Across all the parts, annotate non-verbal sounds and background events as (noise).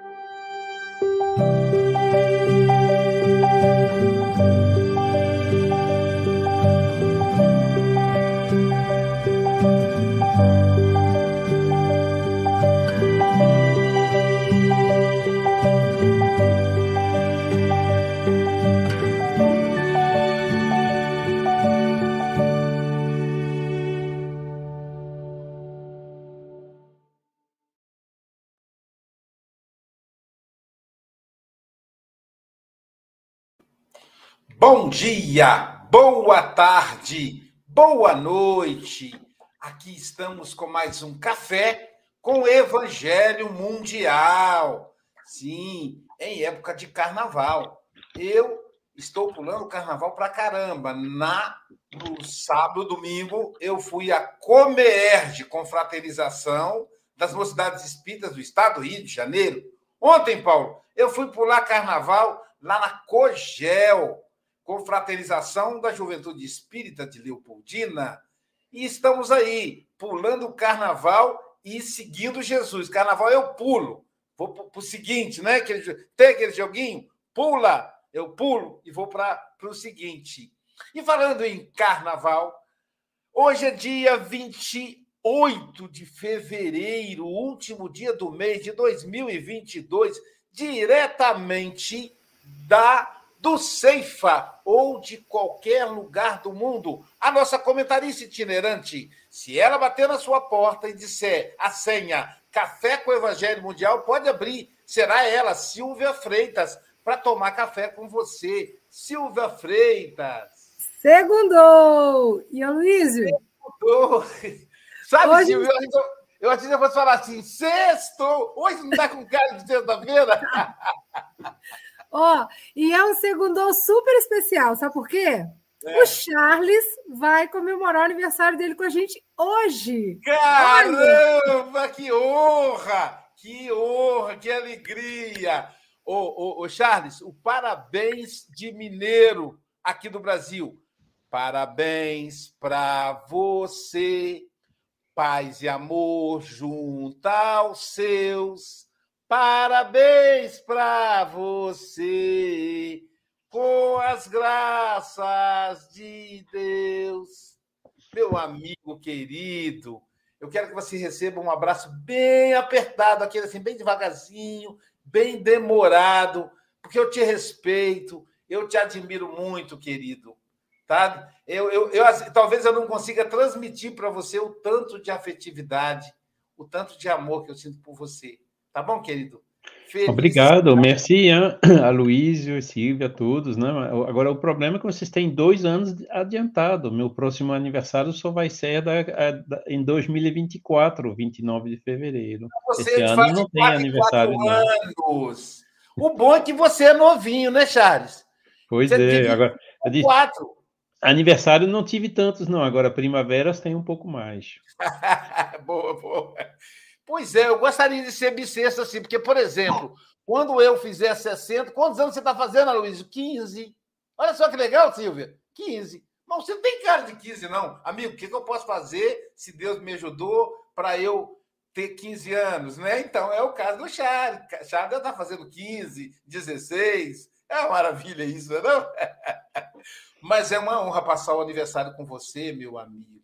you Bom dia, boa tarde, boa noite. Aqui estamos com mais um café com Evangelho Mundial. Sim, em época de carnaval. Eu estou pulando carnaval pra caramba. Na no sábado, domingo, eu fui a Comer de confraternização das mocidades espíritas do estado do Rio de Janeiro. Ontem, Paulo, eu fui pular carnaval lá na Cogel, Confraternização da Juventude Espírita de Leopoldina. E estamos aí, pulando o carnaval e seguindo Jesus. Carnaval eu pulo. Vou para o seguinte, né? Tem aquele joguinho? Pula, eu pulo e vou para o seguinte. E falando em carnaval, hoje é dia 28 de fevereiro, último dia do mês de 2022, diretamente da do Ceifa ou de qualquer lugar do mundo. A nossa comentarista itinerante, se ela bater na sua porta e disser a senha Café com o Evangelho Mundial, pode abrir. Será ela, Silvia Freitas, para tomar café com você. Silvia Freitas. Segundou! E Aloysio? Segundou! (laughs) Sabe, Hoje... Silvia, eu, achei que eu fosse falar assim, sexto! Hoje não está com cara de sexta-feira? (laughs) Ó, e é um segundo super especial, sabe por quê? É. O Charles vai comemorar o aniversário dele com a gente hoje. Caramba, Olha. que honra! Que honra, que alegria! Ô, ô, ô, Charles, o parabéns de mineiro aqui do Brasil. Parabéns para você, paz e amor junto aos seus Parabéns para você, com as graças de Deus. Meu amigo querido, eu quero que você receba um abraço bem apertado, aquele assim, bem devagarzinho, bem demorado, porque eu te respeito, eu te admiro muito, querido. Tá? Eu, eu, eu talvez eu não consiga transmitir para você o tanto de afetividade, o tanto de amor que eu sinto por você. Tá bom, querido? Feliz. Obrigado, merci hein, (clears throat) a Luísio, Silvia, a todos. Né? Agora, o problema é que vocês têm dois anos adiantado. Meu próximo aniversário só vai ser da, da, em 2024, 29 de fevereiro. Você Esse ano não tem aniversário. Anos. Não. O bom é que você é novinho, né, Charles? Pois você é. Agora, quatro. Aniversário não tive tantos, não. Agora, primaveras tem um pouco mais. (laughs) boa, boa. Pois é, eu gostaria de ser bissexto assim, porque, por exemplo, quando eu fizer 60, quantos anos você está fazendo, Luiz? 15. Olha só que legal, Silvia. 15. Mas você não tem cara de 15, não. Amigo, o que, que eu posso fazer, se Deus me ajudou, para eu ter 15 anos, né? Então, é o caso do Charles. Charles está fazendo 15, 16. É uma maravilha isso, não? (laughs) Mas é uma honra passar o aniversário com você, meu amigo.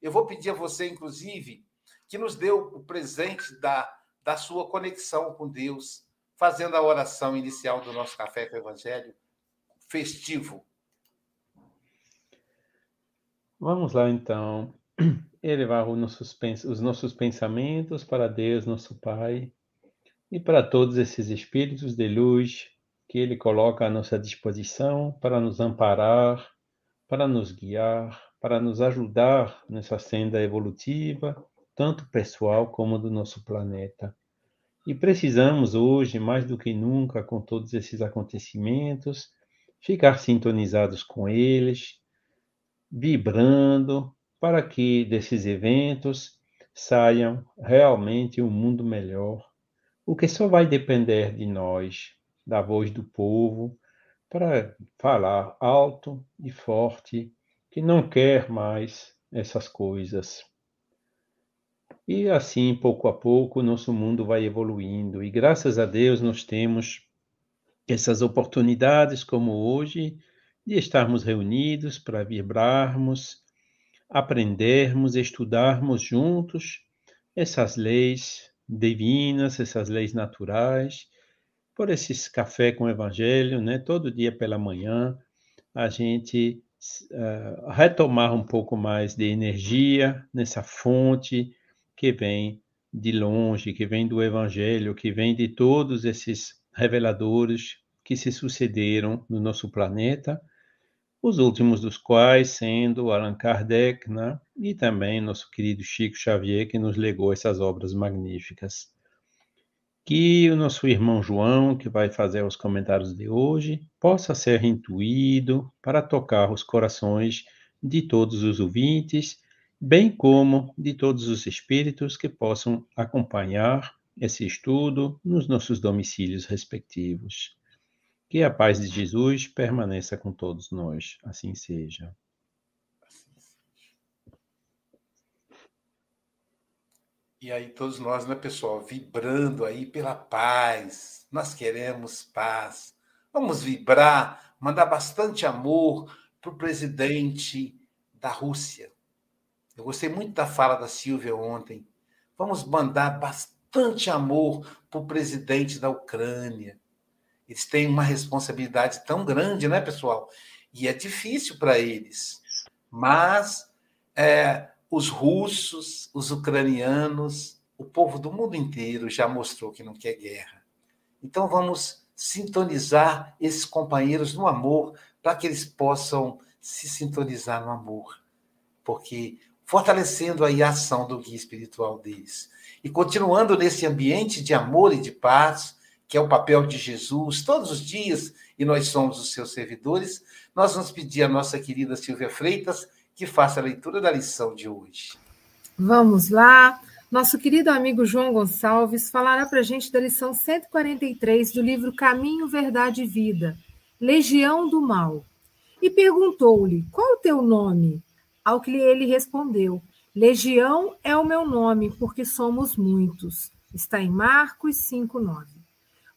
Eu vou pedir a você, inclusive, que nos deu o presente da, da sua conexão com Deus, fazendo a oração inicial do nosso Café com o Evangelho festivo. Vamos lá, então, (clears throat) elevar os nossos, os nossos pensamentos para Deus, nosso Pai, e para todos esses espíritos de luz que Ele coloca à nossa disposição para nos amparar, para nos guiar, para nos ajudar nessa senda evolutiva tanto pessoal como do nosso planeta. E precisamos hoje, mais do que nunca, com todos esses acontecimentos, ficar sintonizados com eles, vibrando, para que desses eventos saiam realmente um mundo melhor, o que só vai depender de nós, da voz do povo, para falar alto e forte que não quer mais essas coisas. E assim, pouco a pouco, nosso mundo vai evoluindo. E graças a Deus nós temos essas oportunidades, como hoje, de estarmos reunidos para vibrarmos, aprendermos, estudarmos juntos essas leis divinas, essas leis naturais, por esses café com o evangelho, né? Todo dia pela manhã, a gente uh, retomar um pouco mais de energia nessa fonte que vem de longe, que vem do evangelho, que vem de todos esses reveladores que se sucederam no nosso planeta, os últimos dos quais sendo Allan Kardec né? e também nosso querido Chico Xavier, que nos legou essas obras magníficas. Que o nosso irmão João, que vai fazer os comentários de hoje, possa ser intuído para tocar os corações de todos os ouvintes, bem como de todos os espíritos que possam acompanhar esse estudo nos nossos domicílios respectivos. Que a paz de Jesus permaneça com todos nós. Assim seja. E aí, todos nós, né, pessoal, vibrando aí pela paz. Nós queremos paz. Vamos vibrar, mandar bastante amor para o presidente da Rússia. Eu gostei muito da fala da Silvia ontem. Vamos mandar bastante amor para o presidente da Ucrânia. Eles têm uma responsabilidade tão grande, né, pessoal? E é difícil para eles. Mas é, os russos, os ucranianos, o povo do mundo inteiro já mostrou que não quer guerra. Então vamos sintonizar esses companheiros no amor para que eles possam se sintonizar no amor. Porque fortalecendo aí a ação do guia espiritual deles. E continuando nesse ambiente de amor e de paz, que é o papel de Jesus todos os dias, e nós somos os seus servidores, nós vamos pedir à nossa querida Silvia Freitas que faça a leitura da lição de hoje. Vamos lá. Nosso querido amigo João Gonçalves falará para a gente da lição 143 do livro Caminho, Verdade e Vida, Legião do Mal. E perguntou-lhe: Qual o teu nome? Ao que ele respondeu: Legião é o meu nome, porque somos muitos. Está em Marcos 5:9.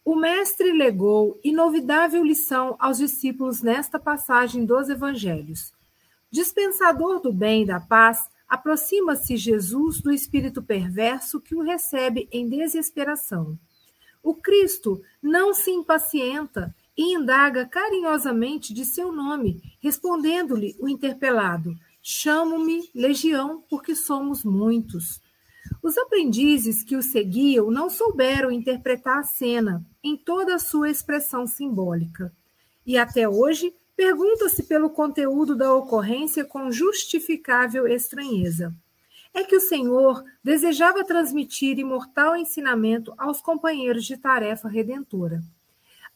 O mestre legou inovidável lição aos discípulos nesta passagem dos evangelhos. Dispensador do bem e da paz, aproxima-se Jesus do espírito perverso que o recebe em desesperação. O Cristo não se impacienta e indaga carinhosamente de seu nome, respondendo-lhe o interpelado: Chamo-me Legião, porque somos muitos. Os aprendizes que o seguiam não souberam interpretar a cena em toda a sua expressão simbólica. E até hoje pergunta-se pelo conteúdo da ocorrência com justificável estranheza. É que o Senhor desejava transmitir imortal ensinamento aos companheiros de tarefa redentora.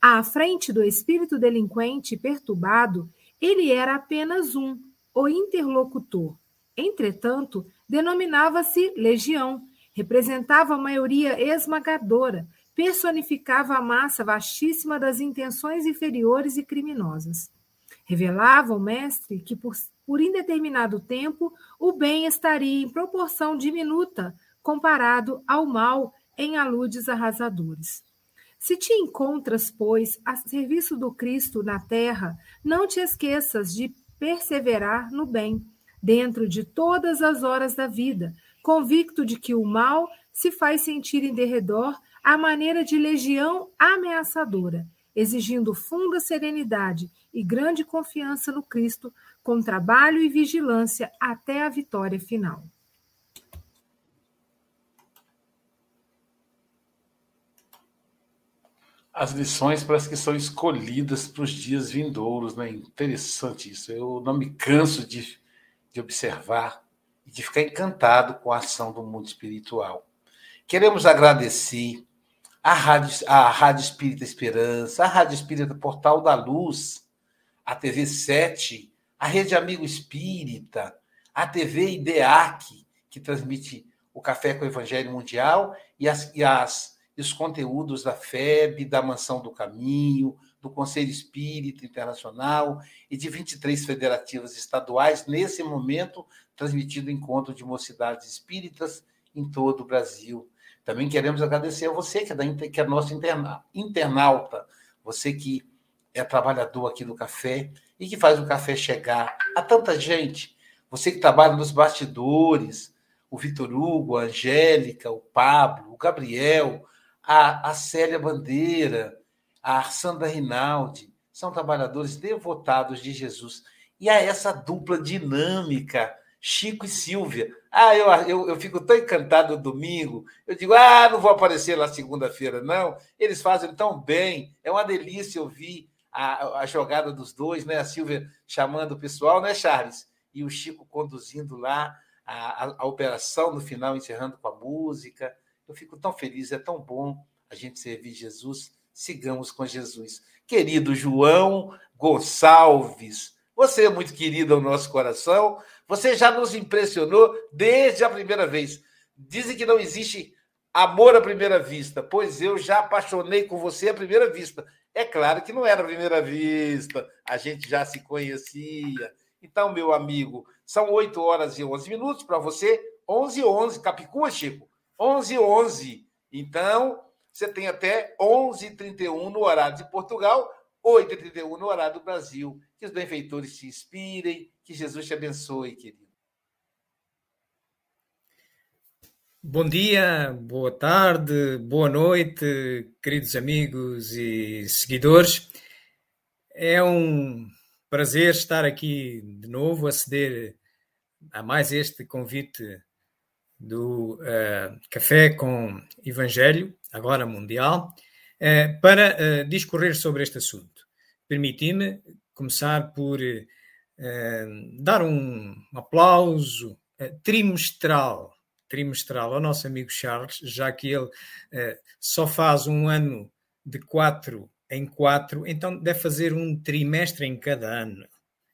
À frente do espírito delinquente perturbado, ele era apenas um, o interlocutor. Entretanto, denominava-se legião, representava a maioria esmagadora, personificava a massa vastíssima das intenções inferiores e criminosas. Revelava o mestre que, por, por indeterminado tempo, o bem estaria em proporção diminuta comparado ao mal em aludes arrasadores. Se te encontras, pois, a serviço do Cristo na terra, não te esqueças de perseverar no bem dentro de todas as horas da vida, convicto de que o mal se faz sentir em derredor à maneira de legião ameaçadora, exigindo funda serenidade e grande confiança no Cristo, com trabalho e vigilância até a vitória final. As lições parece que são escolhidas para os dias vindouros, né? Interessante isso. Eu não me canso de de observar e de ficar encantado com a ação do mundo espiritual. Queremos agradecer à Rádio, à Rádio Espírita Esperança, à Rádio Espírita Portal da Luz, à TV 7, à Rede Amigo Espírita, à TV IDEAC, que transmite o Café com o Evangelho Mundial e, as, e, as, e os conteúdos da FEB, da Mansão do Caminho, do Conselho Espírita Internacional e de 23 federativas estaduais, nesse momento, transmitido encontro de mocidades espíritas em todo o Brasil. Também queremos agradecer a você, que é, da, que é nosso interna, internauta, você que é trabalhador aqui do café e que faz o café chegar a tanta gente. Você que trabalha nos bastidores, o Vitor Hugo, a Angélica, o Pablo, o Gabriel, a, a Célia Bandeira, a Sandra Rinaldi, são trabalhadores devotados de Jesus. E a essa dupla dinâmica, Chico e Silvia. Ah, eu, eu, eu fico tão encantado domingo. Eu digo, ah, não vou aparecer lá segunda-feira, não. Eles fazem tão bem. É uma delícia ouvir a, a jogada dos dois, né? A Silvia chamando o pessoal, né, Charles? E o Chico conduzindo lá a, a, a operação no final, encerrando com a música. Eu fico tão feliz, é tão bom a gente servir Jesus. Sigamos com Jesus. Querido João Gonçalves, você é muito querido ao nosso coração. Você já nos impressionou desde a primeira vez. Dizem que não existe amor à primeira vista, pois eu já apaixonei com você à primeira vista. É claro que não era a primeira vista, a gente já se conhecia. Então, meu amigo, são 8 horas e 11 minutos para você, 11 e 11, Capicua, Chico, 11 e 11. Então, você tem até 11 e 31 no horário de Portugal, 8 e 31 no horário do Brasil. Que os benfeitores te inspirem, que Jesus te abençoe, querido. Bom dia, boa tarde, boa noite, queridos amigos e seguidores. É um prazer estar aqui de novo, aceder a mais este convite do uh, Café com Evangelho, agora mundial, uh, para uh, discorrer sobre este assunto. Permiti-me começar por dar um aplauso trimestral, trimestral ao nosso amigo Charles, já que ele só faz um ano de quatro em quatro, então deve fazer um trimestre em cada ano,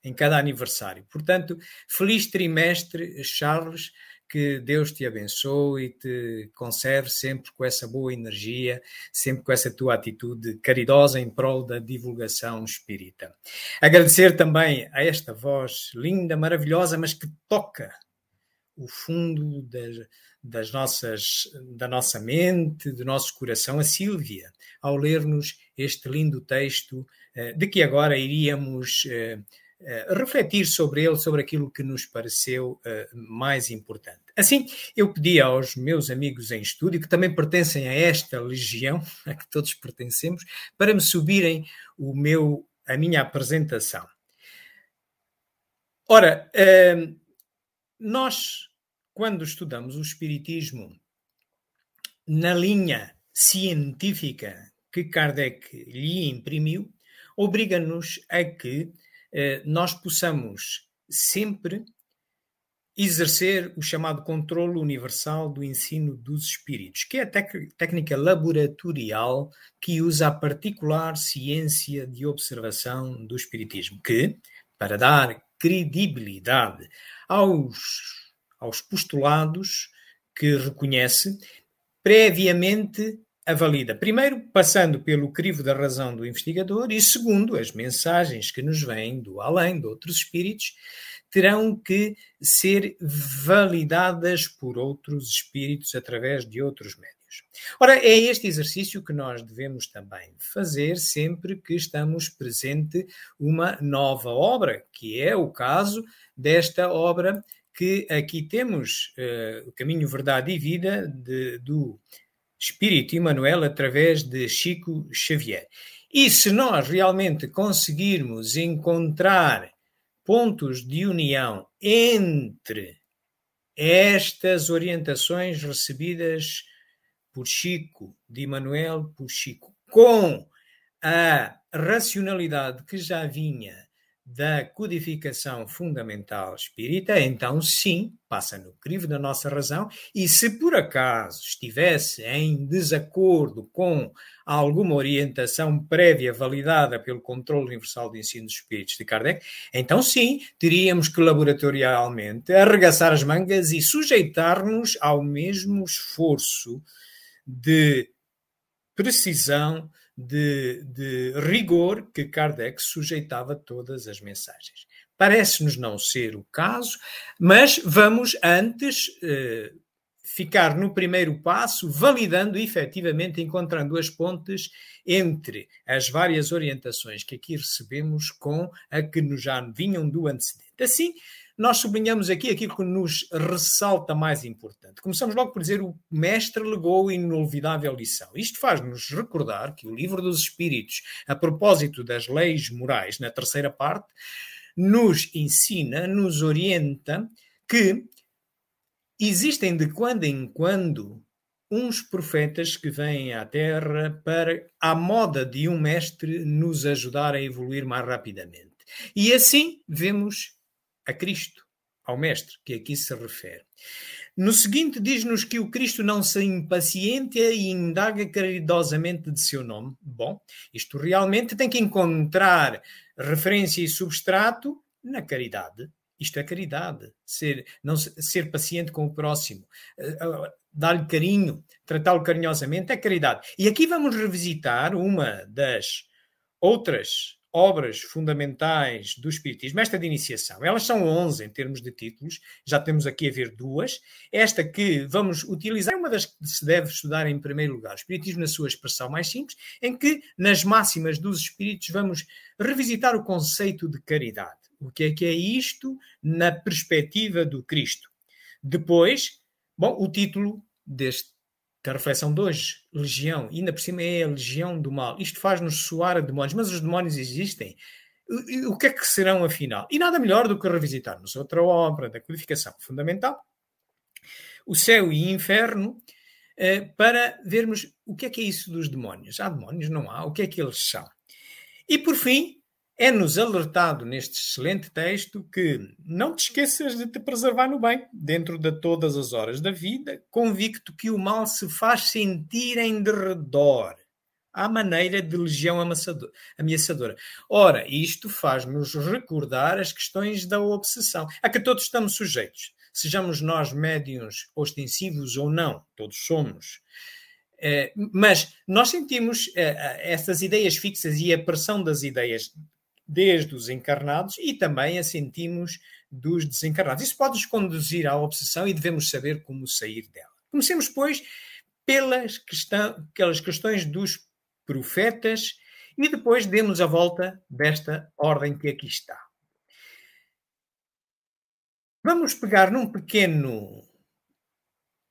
em cada aniversário. Portanto, feliz trimestre, Charles, que Deus te abençoe e te conserve sempre com essa boa energia, sempre com essa tua atitude caridosa em prol da divulgação espírita. Agradecer também a esta voz linda, maravilhosa, mas que toca o fundo das, das nossas, da nossa mente, do nosso coração, a Sílvia, ao ler-nos este lindo texto, eh, de que agora iríamos eh, eh, refletir sobre ele, sobre aquilo que nos pareceu mais importante. Assim, eu pedi aos meus amigos em estúdio, que também pertencem a esta legião, a que todos pertencemos, para me subirem o meu, a minha apresentação. Ora, nós quando estudamos o Espiritismo na linha científica que Kardec lhe imprimiu, obriga-nos a que eh, nós possamos sempre exercer o chamado controle universal do ensino dos espíritos, que é a técnica laboratorial que usa a particular ciência de observação do espiritismo, que, para dar credibilidade aos aos postulados que reconhece, previamente avalida. Primeiro, passando pelo crivo da razão do investigador, e segundo, as mensagens que nos vêm do além, de outros espíritos, terão que ser validadas por outros espíritos através de outros médios. Ora, é este exercício que nós devemos também fazer sempre que estamos presente uma nova obra, que é o caso desta obra que aqui temos uh, o caminho, verdade e vida de, do Espírito Emmanuel através de Chico Xavier. E se nós realmente conseguirmos encontrar pontos de união entre estas orientações recebidas por Chico, de Emmanuel por Chico, com a racionalidade que já vinha da codificação fundamental espírita, então sim, passa no crivo da nossa razão, e se por acaso estivesse em desacordo com alguma orientação prévia validada pelo controle universal de ensino dos espíritos de Kardec, então sim, teríamos que laboratorialmente arregaçar as mangas e sujeitar-nos ao mesmo esforço de precisão de, de rigor que Kardec sujeitava todas as mensagens. Parece-nos não ser o caso, mas vamos antes eh, ficar no primeiro passo, validando efetivamente, encontrando as pontes entre as várias orientações que aqui recebemos com a que nos já vinham do antecedente. Assim, nós sublinhamos aqui aquilo que nos ressalta mais importante. Começamos logo por dizer o mestre legou inolvidável lição. Isto faz-nos recordar que o livro dos Espíritos, a propósito das leis morais, na terceira parte, nos ensina, nos orienta que existem de quando em quando uns profetas que vêm à Terra para, à moda de um mestre, nos ajudar a evoluir mais rapidamente. E assim vemos a Cristo, ao Mestre, que aqui se refere. No seguinte, diz-nos que o Cristo não se impacienta e indaga caridosamente de seu nome. Bom, isto realmente tem que encontrar referência e substrato na caridade. Isto é caridade, ser, não, ser paciente com o próximo, uh, dar-lhe carinho, tratá-lo carinhosamente é caridade. E aqui vamos revisitar uma das outras obras fundamentais do Espiritismo, esta de iniciação. Elas são 11 em termos de títulos, já temos aqui a ver duas. Esta que vamos utilizar é uma das que se deve estudar em primeiro lugar, o Espiritismo na sua expressão mais simples, em que, nas máximas dos Espíritos, vamos revisitar o conceito de caridade. O que é que é isto na perspectiva do Cristo? Depois, bom, o título deste da reflexão de hoje, legião, ainda por cima é a legião do mal. Isto faz-nos soar a demónios, mas os demónios existem. O que é que serão afinal? E nada melhor do que revisitarmos outra obra da codificação fundamental, o céu e inferno, eh, para vermos o que é que é isso dos demónios. Há demónios? Não há. O que é que eles são? E por fim, é-nos alertado neste excelente texto que não te esqueças de te preservar no bem, dentro de todas as horas da vida, convicto que o mal se faz sentir em derredor, à maneira de legião ameaçadora. Ora, isto faz-nos recordar as questões da obsessão, a que todos estamos sujeitos. Sejamos nós médiums ostensivos ou não, todos somos. Eh, mas nós sentimos eh, essas ideias fixas e a pressão das ideias desde os encarnados e também a sentimos dos desencarnados. Isso pode nos conduzir à obsessão e devemos saber como sair dela. Comecemos, pois, pelas questão, pelas questões dos profetas e depois demos a volta desta ordem que aqui está. Vamos pegar num pequeno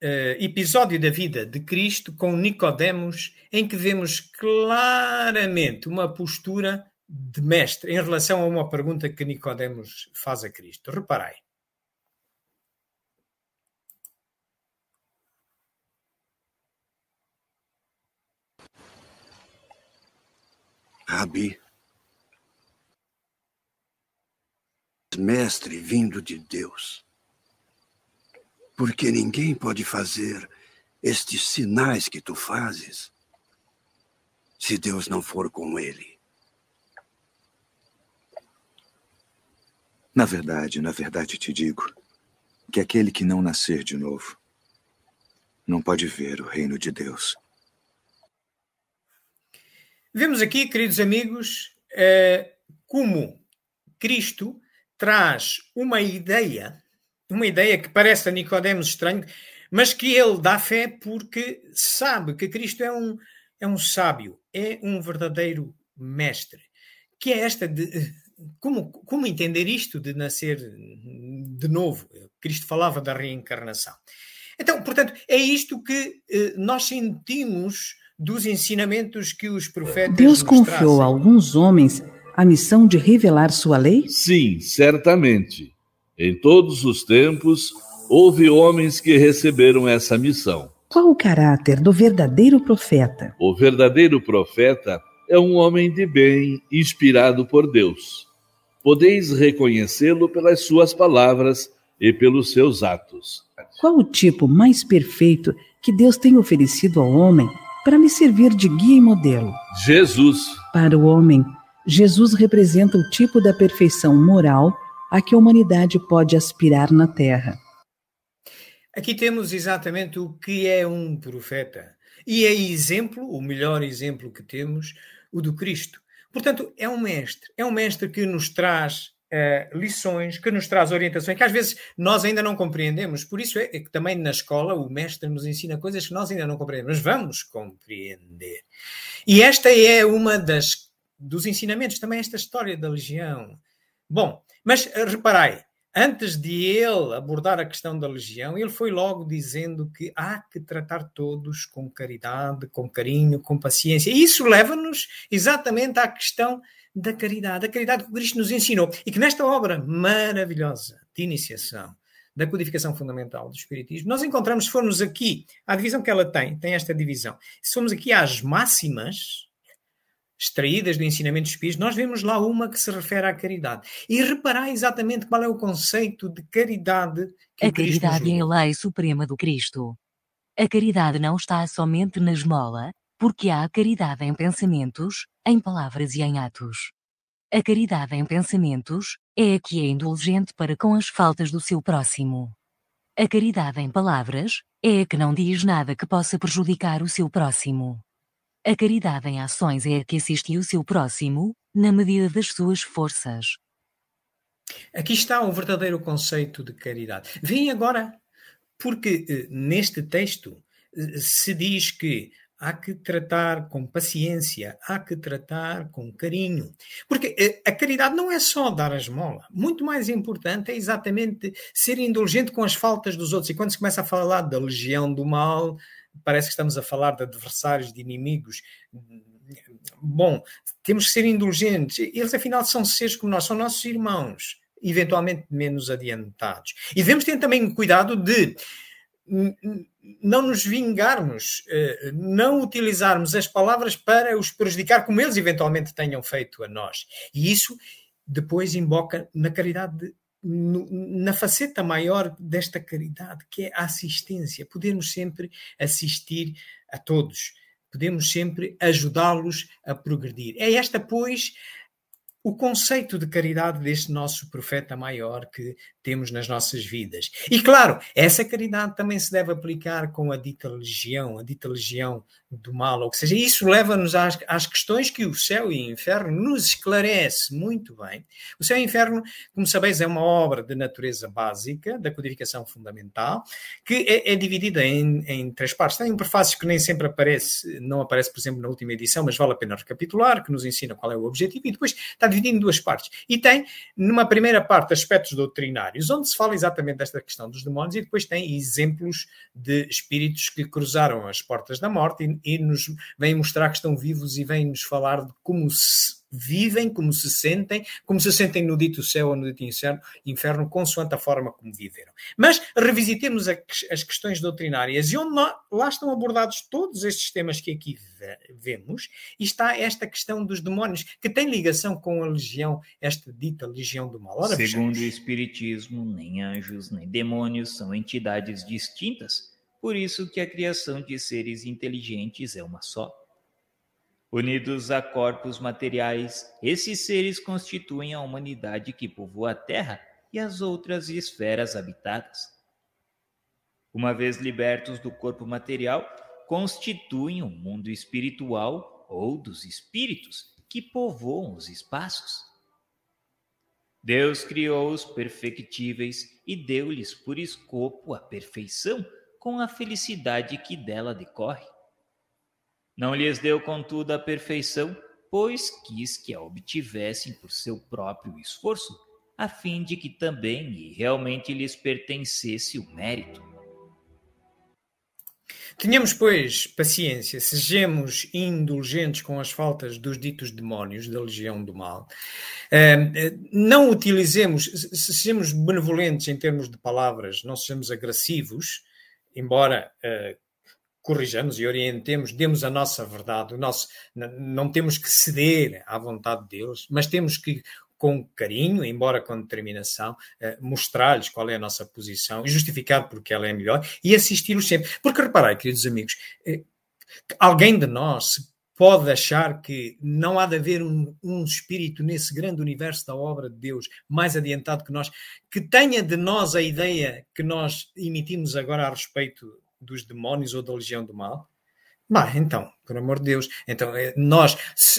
uh, episódio da vida de Cristo com Nicodemos, em que vemos claramente uma postura de mestre em relação a uma pergunta que Nicodemos faz a Cristo. Reparai. Rabi, mestre vindo de Deus, porque ninguém pode fazer estes sinais que tu fazes se Deus não for com ele. Na verdade, na verdade te digo que aquele que não nascer de novo não pode ver o reino de Deus. Vemos aqui, queridos amigos, eh, como Cristo traz uma ideia, uma ideia que parece a Nicodemos estranho, mas que ele dá fé porque sabe que Cristo é um, é um sábio, é um verdadeiro mestre, que é esta de como, como entender isto de nascer de novo? Cristo falava da reencarnação. Então, portanto, é isto que eh, nós sentimos dos ensinamentos que os profetas. Deus confiou trazem. a alguns homens a missão de revelar sua lei? Sim, certamente. Em todos os tempos, houve homens que receberam essa missão. Qual o caráter do verdadeiro profeta? O verdadeiro profeta é um homem de bem, inspirado por Deus podeis reconhecê-lo pelas suas palavras e pelos seus atos. Qual o tipo mais perfeito que Deus tem oferecido ao homem para me servir de guia e modelo? Jesus. Para o homem, Jesus representa o tipo da perfeição moral a que a humanidade pode aspirar na Terra. Aqui temos exatamente o que é um profeta. E é exemplo, o melhor exemplo que temos, o do Cristo. Portanto, é um mestre, é um mestre que nos traz uh, lições, que nos traz orientações que às vezes nós ainda não compreendemos. Por isso é, é que também na escola o mestre nos ensina coisas que nós ainda não compreendemos, mas vamos compreender. E esta é uma das dos ensinamentos, também esta história da legião. Bom, mas uh, reparai, antes de ele abordar a questão da legião, ele foi logo dizendo que há que tratar todos com caridade, com carinho, com paciência. E isso leva-nos exatamente à questão da caridade, a caridade que Cristo nos ensinou e que nesta obra maravilhosa de iniciação da codificação fundamental do Espiritismo, nós encontramos, se formos aqui, a divisão que ela tem, tem esta divisão, se formos aqui às máximas, extraídas do ensinamento dos espíritos, nós vemos lá uma que se refere à caridade. E reparar exatamente qual é o conceito de caridade que A caridade é a lei suprema do Cristo. A caridade não está somente na esmola, porque há caridade em pensamentos, em palavras e em atos. A caridade em pensamentos é a que é indulgente para com as faltas do seu próximo. A caridade em palavras é a que não diz nada que possa prejudicar o seu próximo. A caridade em ações é a que assiste o seu próximo, na medida das suas forças. Aqui está o verdadeiro conceito de caridade. Vem agora, porque eh, neste texto eh, se diz que há que tratar com paciência, há que tratar com carinho. Porque eh, a caridade não é só dar a esmola. Muito mais importante é exatamente ser indulgente com as faltas dos outros. E quando se começa a falar da legião do mal, parece que estamos a falar de adversários, de inimigos. Bom, temos que ser indulgentes. Eles, afinal, são seres como nós, são nossos irmãos, eventualmente menos adiantados. E devemos ter também cuidado de não nos vingarmos, eh, não utilizarmos as palavras para os prejudicar, como eles eventualmente tenham feito a nós. E isso depois emboca na caridade na faceta maior desta caridade, que é a assistência. Podemos sempre assistir a todos, podemos sempre ajudá-los a progredir. É esta, pois, o conceito de caridade deste nosso profeta maior que temos nas nossas vidas. E claro, essa caridade também se deve aplicar com a dita legião, a dita legião do mal, ou seja, isso leva-nos às, às, questões que o céu e o inferno nos esclarece muito bem. O céu e o inferno, como sabeis, é uma obra de natureza básica, da codificação fundamental, que é, é dividida em, em, três partes. Tem um prefácio que nem sempre aparece, não aparece, por exemplo, na última edição, mas vale a pena recapitular, que nos ensina qual é o objetivo, e depois está dividido em duas partes. E tem, numa primeira parte, aspectos doutrinários, onde se fala exatamente desta questão dos demónios, e depois tem exemplos de espíritos que cruzaram as portas da morte e, e nos vêm mostrar que estão vivos e vêm nos falar de como se vivem, como se sentem, como se sentem no dito céu ou no dito inferno, inferno consoante a forma como viveram. Mas revisitemos as questões doutrinárias e onde lá estão abordados todos estes temas que aqui vemos, e está esta questão dos demónios, que tem ligação com a legião, esta dita legião do mal. Ora, Segundo o Espiritismo, nem anjos nem demônios são entidades distintas, por isso que a criação de seres inteligentes é uma só. Unidos a corpos materiais, esses seres constituem a humanidade que povoa a Terra e as outras esferas habitadas. Uma vez libertos do corpo material, constituem o um mundo espiritual ou dos espíritos que povoam os espaços. Deus criou os perfectíveis e deu-lhes por escopo a perfeição com a felicidade que dela decorre. Não lhes deu, contudo, a perfeição, pois quis que a obtivessem por seu próprio esforço, a fim de que também e realmente lhes pertencesse o mérito. Tenhamos, pois, paciência, sejamos indulgentes com as faltas dos ditos demónios da legião do mal. Não utilizemos, sejamos benevolentes em termos de palavras, não sejamos agressivos, embora uh, corrijamos e orientemos, demos a nossa verdade, o nosso, não temos que ceder à vontade deles, mas temos que, com carinho, embora com determinação, uh, mostrar-lhes qual é a nossa posição, justificado porque ela é melhor, e assisti-los sempre. Porque reparei, queridos amigos, uh, alguém de nós pode achar que não há de haver um, um, espírito nesse grande universo da obra de Deus mais adiantado que nós, que tenha de nós a ideia que nós emitimos agora a respeito dos demónios ou da legião do mal? Bah, então, por amor de Deus. Então, eh, nós,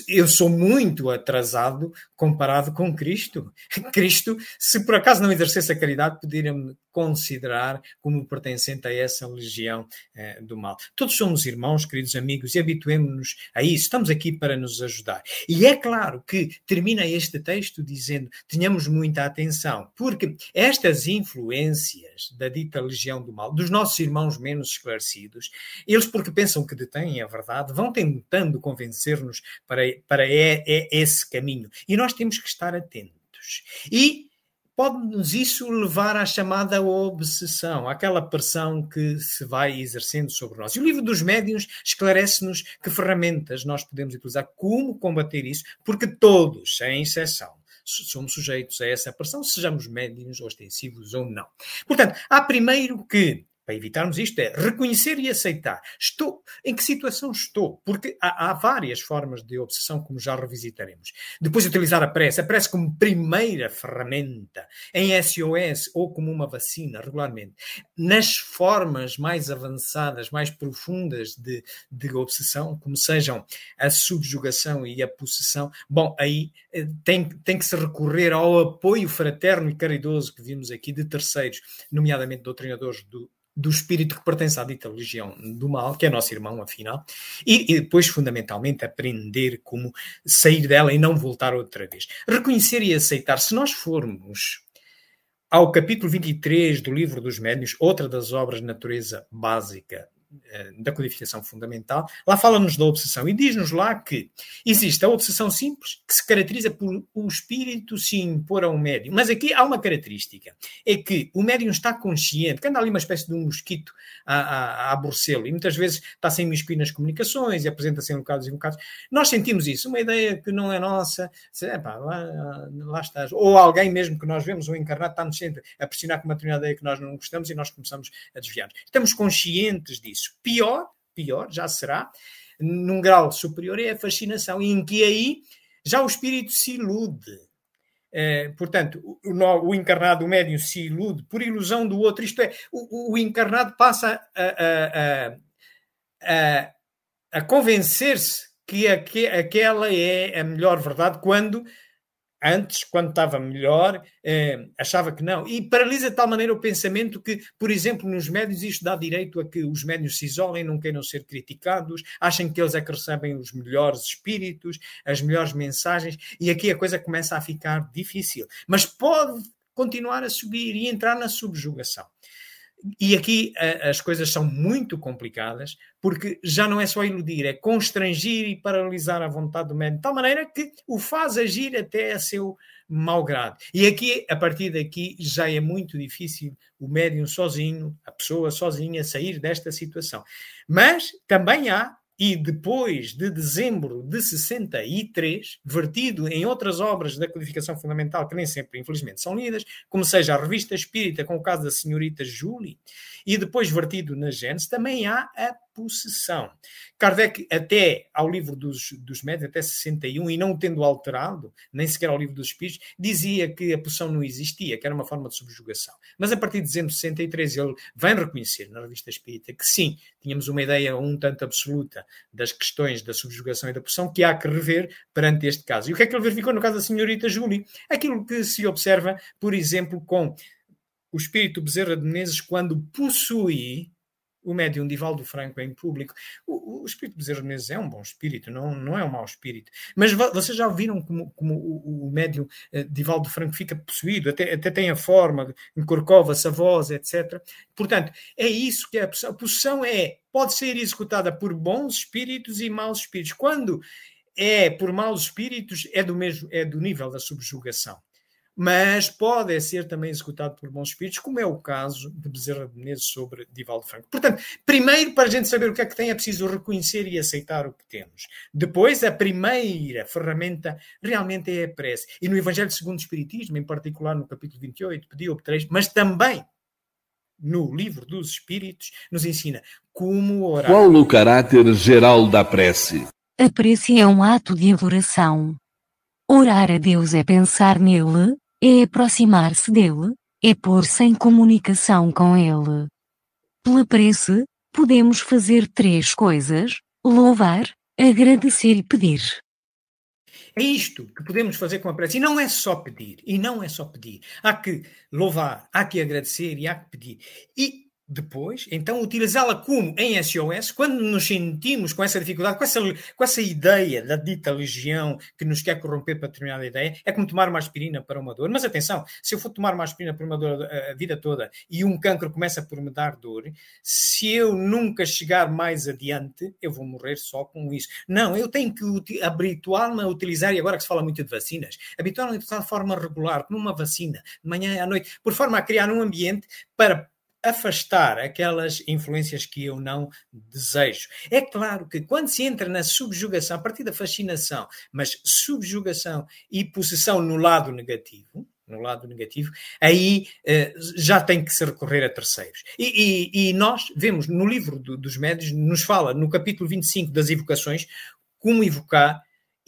eu sou muito atrasado comparado com Cristo. (laughs) Cristo, se por acaso não exercesse a caridade, poderia-me considerar como pertencente a essa legião eh, do mal. Todos somos irmãos, queridos amigos, e habituemos-nos a isso. Estamos aqui para nos ajudar. E é claro que termina este texto dizendo: tenhamos muita atenção, porque estas influências da dita legião do mal, dos nossos irmãos menos esclarecidos, eles, porque pensam que detêm a verdade, vão tentando convencer-nos para, para é, é esse caminho. E nós temos que estar atentos. E pode-nos isso levar à chamada obsessão, àquela pressão que se vai exercendo sobre nós. E o livro dos médiuns esclarece-nos que ferramentas nós podemos utilizar, como combater isso, porque todos, sem exceção, somos sujeitos a essa pressão, sejamos médiuns ostensivos ou não. Portanto, há primeiro que para evitarmos isto é reconhecer e aceitar. Estou, em que situação estou? Porque há, há, várias formas de obsessão, como já revisitaremos. Depois utilizar a prece, a prece como primeira ferramenta em SOS ou como uma vacina regularmente. Nas formas mais avançadas, mais profundas de, de obsessão, como sejam a subjugação e a possessão, bom, aí eh, tem, tem que se recorrer ao apoio fraterno e caridoso que vimos aqui de terceiros, nomeadamente doutrinadores do do espírito que pertence à dita legião do mal, que é nosso irmão, afinal, e, e, depois, fundamentalmente, aprender como sair dela e não voltar outra vez. Reconhecer e aceitar. Se nós formos ao capítulo 23 do Livro dos Médios, outra das obras de natureza básica da codificação fundamental, lá fala-nos da obsessão e diz-nos lá que existe a obsessão simples, que se caracteriza por o espírito se impor a um médium. Mas aqui há uma característica: é que o médium está consciente, que anda ali uma espécie de um mosquito a, a, a aborrecê-lo, e muitas vezes está sem mispir nas comunicações e apresenta-se em locados bocados. Nós sentimos isso, uma ideia que não é nossa, epá, lá, lá estás. Ou alguém mesmo que nós vemos, um encarnado, está-nos sempre a pressionar com uma determinada ideia que nós não gostamos e nós começamos a desviar. Estamos conscientes disso isso. Pior, pior, já será, num grau superior, é a fascinação, em que aí já o espírito se ilude. É, portanto, o, o, encarnado, o médium, se ilude por ilusão do outro, isto é, o, o encarnado passa a, a, a, a convencer-se que aquela é a melhor verdade quando antes, quando estava melhor, eh, achava que não. E paralisa de tal maneira o pensamento que, por exemplo, nos médios, isto dá direito a que os médios se isolem, não queiram ser criticados, achem que eles é que recebem os melhores espíritos, as melhores mensagens, e aqui a coisa começa a ficar difícil. Mas pode continuar a subir e entrar na subjugação. E aqui a, as coisas são muito complicadas, porque já não é só iludir, é constrangir e paralisar a vontade do médium, de tal maneira que o faz agir até a seu mau grado. E aqui, a partir daqui, já é muito difícil o médium sozinho, a pessoa sozinha, sair desta situação. Mas também há e depois de dezembro de 63, vertido em outras obras da codificação fundamental, que nem sempre, infelizmente, são lidas, como seja a Revista Espírita, com o caso da senhorita Julie, e depois vertido na Gênesis, também há a possessão. Kardec, até ao livro dos, dos médios, até 61, e não o tendo alterado, nem sequer ao livro dos Espíritos, dizia que a possessão não existia, que era uma forma de subjugação. Mas a partir de dezembro de 63, ele vem reconhecer na revista Espírita que sim, tínhamos uma ideia um tanto absoluta das questões da subjugação e da possessão que há que rever perante este caso. E o que é que ele verificou no caso da senhorita Julie? Aquilo que se observa, por exemplo, com o espírito Bezerra de Menezes quando possui o médium Divaldo Franco em público. O, o espírito de Bezerra Menezes é um bom espírito, não, não é um mau espírito. Mas vocês já viram como, como o, o médium uh, Divaldo Franco fica possuído, até, até tem a forma, encorcova-se a voz, etc. Portanto, é isso que é a possessão. A possessão é, pode ser executada por bons espíritos e maus espíritos. Quando é por maus espíritos, é do mesmo, é do nível da subjugação mas pode ser também executado por bons espíritos, como é o caso de Bezerra de Menezes sobre Divaldo Franco. Portanto, primeiro, para a gente saber o que é que tem, é preciso reconhecer e aceitar o que temos. Depois, a primeira ferramenta realmente é a prece. E no Evangelho segundo o Espiritismo, em particular no capítulo 28, pediu 3, mas também no livro dos Espíritos, nos ensina como orar. Qual o caráter geral da prece? A prece é um ato de adoração. Orar a Deus é pensar nele, é aproximar-se dele, é pôr-se em comunicação com ele. Pela prece, podemos fazer três coisas: louvar, Agradecer e pedir. É isto que podemos fazer com a prece. E não é só pedir. E não é só pedir. Há que louvar, há que agradecer e há que pedir. E depois, então, utilizá-la como em SOS, quando nos sentimos com essa dificuldade, com essa, com essa ideia da dita legião que nos quer corromper para determinada ideia, é como tomar uma aspirina para uma dor. Mas atenção, se eu for tomar uma aspirina para uma dor a vida toda e um cancro começa por me dar dor, se eu nunca chegar mais adiante, eu vou morrer só com isso. Não, eu tenho que habituar-me a utilizar, e agora que se fala muito de vacinas, habituar-me a utilizar de forma regular, como uma vacina, de manhã à noite, por forma a criar um ambiente para afastar aquelas influências que eu não desejo. É claro que quando se entra na subjugação, a partir da fascinação, mas subjugação e possessão no lado negativo, no lado negativo, aí eh, já tem que se recorrer a terceiros. E, e, e nós vemos no livro do, dos médios, nos fala no capítulo 25 das evocações, como evocar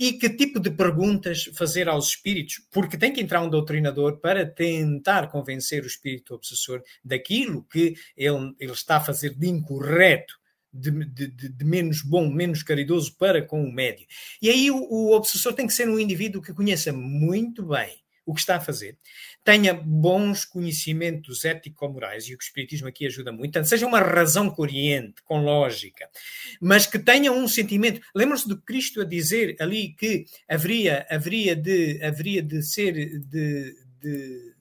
e que tipo de perguntas fazer aos espíritos, porque tem que entrar um doutrinador para tentar convencer o espírito obsessor daquilo que ele, ele está a fazer de incorreto. De, de, de, menos bom, menos caridoso para com o médio. E aí o, o obsessor tem que ser um indivíduo que conheça muito bem o que está a fazer, tenha bons conhecimentos ético-morais, e o Espiritismo aqui ajuda muito, tanto seja uma razão corrente, com lógica, mas que tenha um sentimento. Lembram-se do Cristo a dizer ali que haveria, haveria, de, haveria de ser. De, de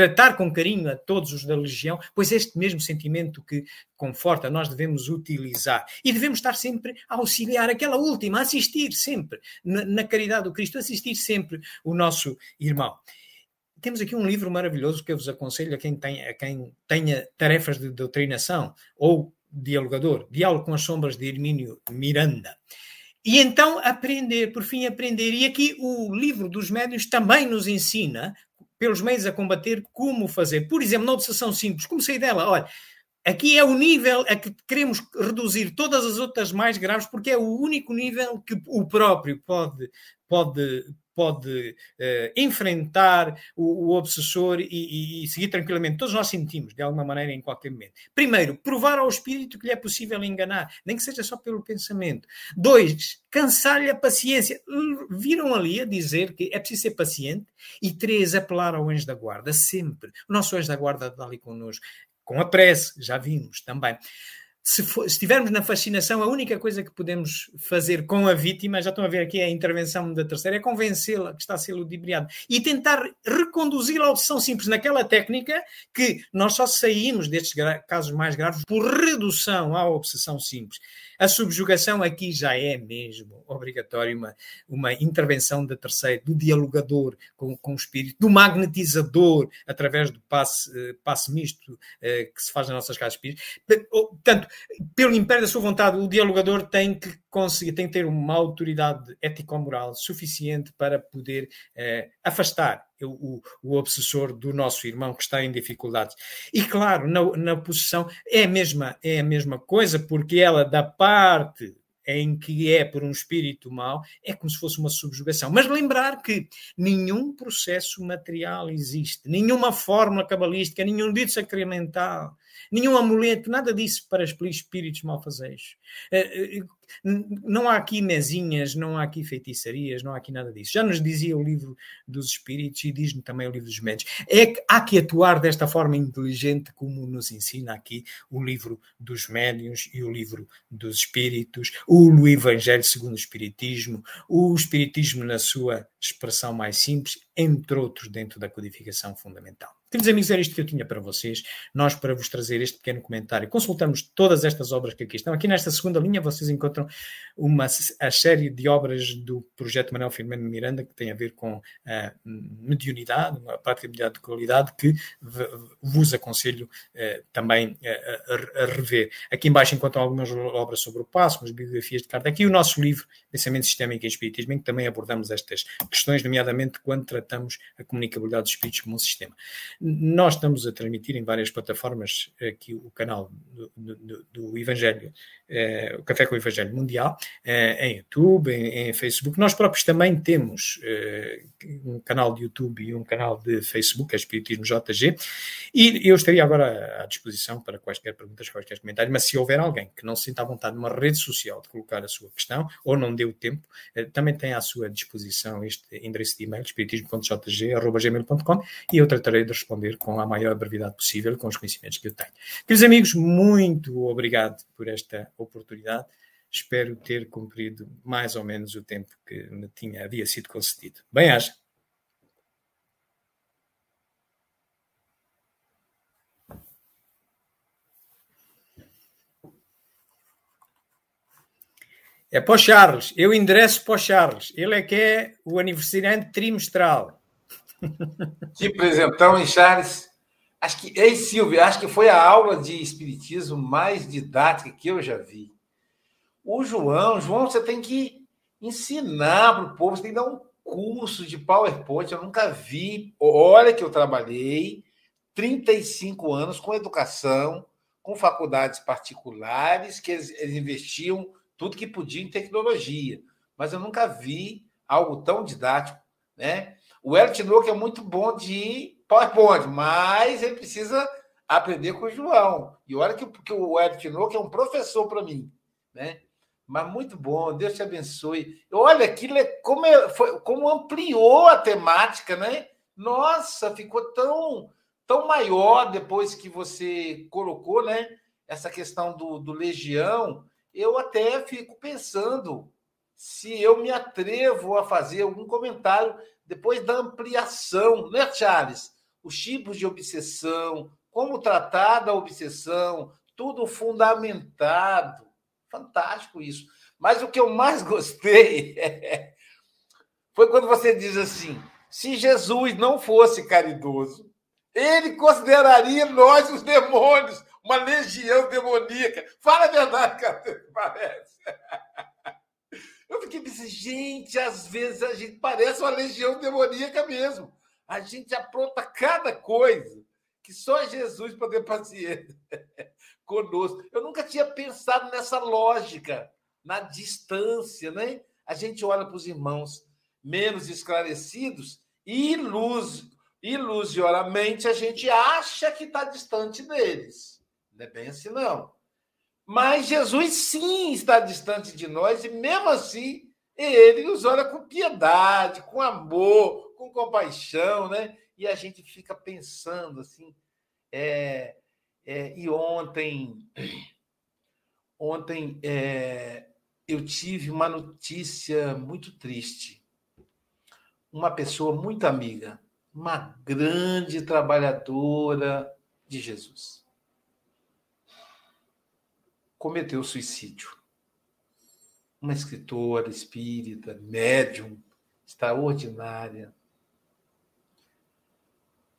tratar com carinho a todos os da legião, pois este mesmo sentimento que conforta nós devemos utilizar e devemos estar sempre a auxiliar aquela última, a assistir sempre na, na caridade do Cristo, assistir sempre o nosso irmão temos aqui um livro maravilhoso que eu vos aconselho a quem, tem, a quem tenha tarefas de doutrinação ou dialogador, Diálogo com as Sombras de Hermínio Miranda. E então aprender, por fim aprender. E aqui o livro dos médios também nos ensina pelos meios a combater, como fazer. Por exemplo, na obsessão simples, comecei dela, olha, aqui é o nível a que queremos reduzir todas as outras mais graves, porque é o único nível que o próprio pode, pode, pode uh, enfrentar o, o obsessor e, e, e, seguir tranquilamente. Todos nós sentimos, de alguma maneira, em qualquer momento. Primeiro, provar ao espírito que lhe é possível enganar, nem que seja só pelo pensamento. Dois, cansar-lhe a paciência. Viram ali a dizer que é preciso ser paciente. E três, apelar ao anjo da guarda, sempre. O nosso anjo da guarda está ali connosco. Com a prece, já vimos também se, for, estivermos na fascinação, a única coisa que podemos fazer com a vítima, já estão a ver aqui a intervenção da terceira, é convencê-la que está a ser ludibriada e tentar reconduzi-la à obsessão simples naquela técnica que nós só saímos destes casos mais graves por redução à obsessão simples. A subjugação aqui já é mesmo obrigatório uma, uma intervenção da terceira, do dialogador com, com o espírito, do magnetizador através do passe, uh, passe misto uh, que se faz nas nossas casas espíritas. Portanto, pelo império da sua vontade, o dialogador tem que conseguir, tem que ter uma autoridade ético-moral suficiente para poder uh, afastar o, o, obsessor do nosso irmão que está em dificuldades. E claro, na, na possessão é a, mesma, é a mesma coisa, porque ela, da parte em que é por um espírito mau, é como se fosse uma subjugação. Mas lembrar que nenhum processo material existe, nenhuma fórmula cabalística, nenhum dito sacramental, nenhum amuleto, nada disso para espíritos malfazejos. Eh, eh, não há aqui mesinhas, não há aqui feitiçarias, não há aqui nada disso. Já nos dizia o livro dos espíritos e diz-me também o livro dos médios. É que há que atuar desta forma inteligente como nos ensina aqui o livro dos médios e o livro dos espíritos, o Evangelho segundo o Espiritismo, o Espiritismo na sua expressão mais simples, entre outros dentro da codificação fundamental. Queridos amigos, era isto que eu tinha para vocês. Nós, para vos trazer este pequeno comentário, consultamos todas estas obras que aqui estão. Aqui nesta segunda linha vocês encontram uma, a série de obras do projeto Manuel Firmino Miranda, que tem a ver com a mediunidade, uma prática de mediunidade de qualidade, que vos aconselho eh, também a, a, a, rever. Aqui embaixo encontram algumas obras sobre o passo, umas biografias de Kardec, e o nosso livro, Pensamento Sistémico e Espiritismo, em que também abordamos estas questões, nomeadamente quando tratamos a comunicabilidade dos espíritos como um sistema. Nós estamos a transmitir em várias plataformas aqui o canal do, do, do Evangelho, eh, o Café com o Evangelho Mundial, eh, em YouTube, em, em, Facebook. Nós próprios também temos eh, um canal de YouTube e um canal de Facebook, é Espiritismo JG, e eu estaria agora à disposição para quaisquer perguntas, quaisquer comentários, mas se houver alguém que não se sinta à vontade numa rede social de colocar a sua questão ou não deu tempo, também tem à sua disposição este endereço de e-mail, espiritismo.jg.gmail.com e eu tratarei de responder com a maior brevidade possível com os conhecimentos que eu tenho. Queridos amigos, muito obrigado por esta oportunidade. Espero ter cumprido mais ou menos o tempo que me tinha, havia sido concedido. Bem-aja. É para o Charles. Eu endereço para o Charles. Ele é que é o aniversariante trimestral. Que presentão, hein, Charles? Acho que, ei, Silvia, acho que foi a aula de espiritismo mais didática que eu já vi. O João, João, você tem que ensinar para o povo, você tem que dar um curso de PowerPoint. Eu nunca vi. Olha que eu trabalhei 35 anos com educação, com faculdades particulares, que eles, eles investiam tudo que podia em tecnologia, mas eu nunca vi algo tão didático, né? O Hélio Tinoco é muito bom de PowerPoint, mas ele precisa aprender com o João. E olha que, que o Hélio Tinoco é um professor para mim, né? Mas muito bom, Deus te abençoe. Olha é como, é, foi, como ampliou a temática, né? Nossa, ficou tão, tão maior depois que você colocou, né? Essa questão do, do Legião eu até fico pensando se eu me atrevo a fazer algum comentário depois da ampliação, né, Charles? Os tipos de obsessão, como tratar da obsessão, tudo fundamentado. Fantástico isso. Mas o que eu mais (laughs) gostei (laughs) foi quando você diz assim: se Jesus não fosse caridoso, ele consideraria nós os demônios uma legião demoníaca. Fala a verdade, (laughs) parece. Eu fiquei pensando, gente, às vezes a gente parece uma legião demoníaca mesmo. A gente apronta cada coisa que só Jesus poder paciência (laughs) conosco. Eu nunca tinha pensado nessa lógica, na distância, né? A gente olha para os irmãos menos esclarecidos e ilus, ilusionamente a gente acha que está distante deles. Não é bem assim, não. Mas Jesus sim está distante de nós, e mesmo assim, ele nos olha com piedade, com amor, com compaixão, né? E a gente fica pensando assim. É, é, e ontem, ontem é, eu tive uma notícia muito triste. Uma pessoa muito amiga, uma grande trabalhadora de Jesus cometeu suicídio. Uma escritora espírita, médium, extraordinária.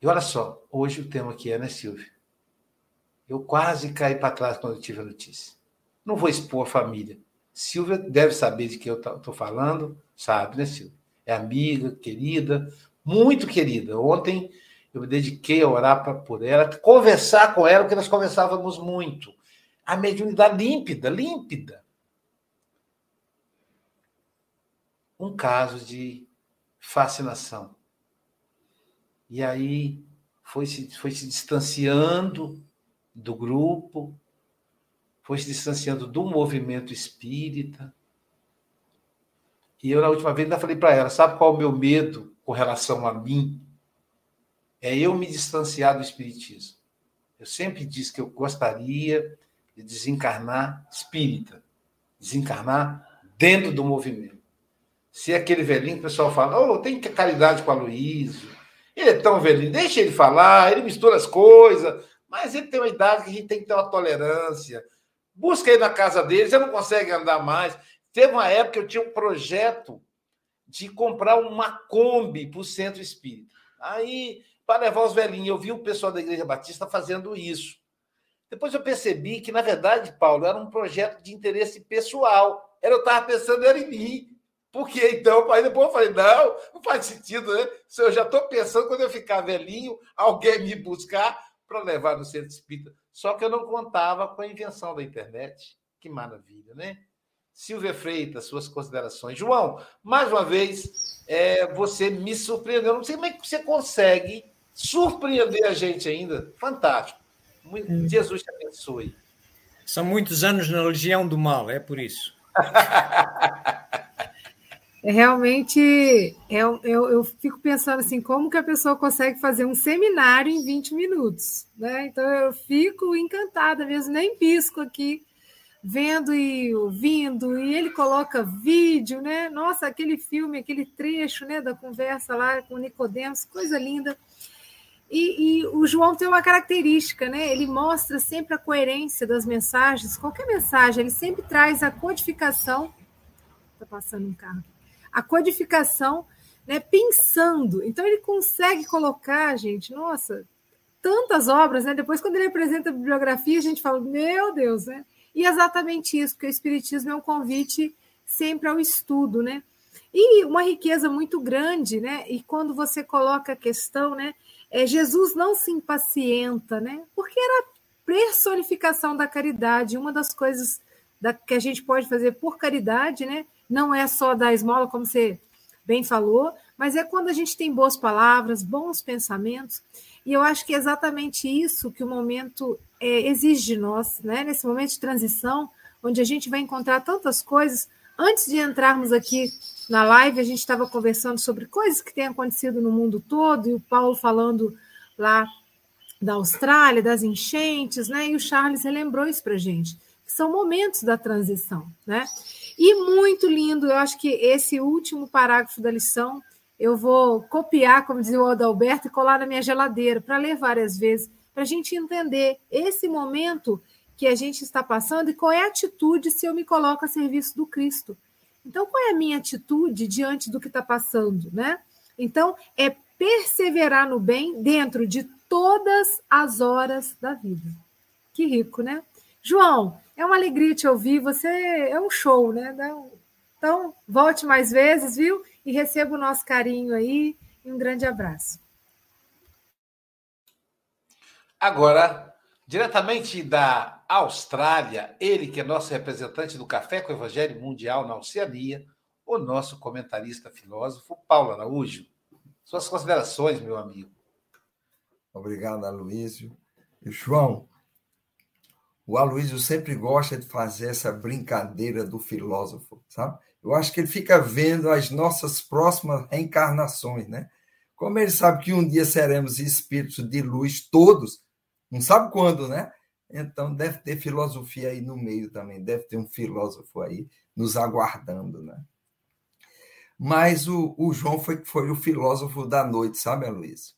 E olha só, hoje o tema aqui é, né, Silvia? Eu quase caí para trás quando eu tive a notícia. Não vou expor a família. Silvia deve saber de que eu estou falando, sabe, né, Silvia? É amiga, querida, muito querida. Ontem eu me dediquei a orar pra, por ela, conversar com ela, porque nós conversávamos muito a mediunidade límpida, límpida. Um caso de fascinação. E aí foi se, foi se distanciando do grupo, foi se distanciando do movimento espírita. E eu, na última vez, ainda falei para ela: sabe qual é o meu medo com relação a mim? É eu me distanciar do espiritismo. Eu sempre disse que eu gostaria de desencarnar espírita, desencarnar dentro do movimento. Se é aquele velhinho que o pessoal fala, oh, tem caridade com a Luísa, ele é tão velhinho, deixa ele falar, ele mistura as coisas, mas ele tem uma idade que a gente tem que ter uma tolerância. Busca aí na casa dele, você não consegue andar mais. Teve uma época que eu tinha um projeto de comprar uma Kombi para o centro espírita. Aí, para levar os velhinhos, eu vi o pessoal da Igreja Batista fazendo isso. Depois eu percebi que, na verdade, Paulo, era um projeto de interesse pessoal. Era, eu estava pensando era em mim. Porque então, aí depois eu falei, não, não faz sentido, né? Se eu já estou pensando quando eu ficar velhinho, alguém me buscar para levar no centro espírita. Só que eu não contava com a invenção da internet. Que maravilha, né? Silvia Freitas, suas considerações. João, mais uma vez, é, você me surpreendeu. Não sei como é que você consegue surpreender a gente ainda. Fantástico. Muito, Jesus te abençoe. São muitos anos na Legião do Mal, é por isso. (laughs) É realmente, eu, eu, eu, fico pensando assim, como que a pessoa consegue fazer um seminário em 20 minutos, né? Então eu fico encantada mesmo, nem pisco aqui, vendo e ouvindo, e ele coloca vídeo, né? Nossa, aquele filme, aquele trecho, né, da conversa lá com o Nicodemos, coisa linda. E, e, o João tem uma característica, né? Ele mostra sempre a coerência das mensagens. Qualquer mensagem, ele sempre traz a codificação. Está passando um carro. A codificação, né? Pensando. Então ele consegue colocar, gente. Nossa, tantas obras, né? Depois, quando ele apresenta a bibliografia, a gente fala, meu Deus, né? E é exatamente isso, porque o Espiritismo é um convite sempre ao estudo, né? E uma riqueza muito grande, né? E quando você coloca a questão, né? É, Jesus não se impacienta, né? Porque era personificação da caridade. Uma das coisas da, que a gente pode fazer por caridade, né? Não é só dar esmola, como você bem falou, mas é quando a gente tem boas palavras, bons pensamentos. E eu acho que é exatamente isso que o momento é, exige de nós, né? nesse momento de transição, onde a gente vai encontrar tantas coisas. Antes de entrarmos aqui na live, a gente estava conversando sobre coisas que têm acontecido no mundo todo, e o Paulo falando lá da Austrália, das enchentes, né? E o Charles relembrou isso para a gente, são momentos da transição, né? E muito lindo, eu acho que esse último parágrafo da lição eu vou copiar, como dizia o Adalberto, e colar na minha geladeira para ler várias vezes, para a gente entender esse momento que a gente está passando e qual é a atitude se eu me coloco a serviço do Cristo. Então, qual é a minha atitude diante do que está passando, né? Então, é perseverar no bem dentro de todas as horas da vida. Que rico, né? João, é uma alegria te ouvir. Você é um show, né? Então, volte mais vezes, viu? E receba o nosso carinho aí e um grande abraço. Agora, diretamente da Austrália, ele que é nosso representante do Café com o Evangelho Mundial na Oceania, o nosso comentarista filósofo Paulo Araújo. Suas considerações, meu amigo. Obrigado, Aloysio. E João, o Aloysio sempre gosta de fazer essa brincadeira do filósofo, sabe? Eu acho que ele fica vendo as nossas próximas reencarnações, né? Como ele sabe que um dia seremos espíritos de luz todos, não sabe quando, né? Então deve ter filosofia aí no meio também, deve ter um filósofo aí nos aguardando, né? Mas o, o João foi, foi o filósofo da noite, sabe, Luiz?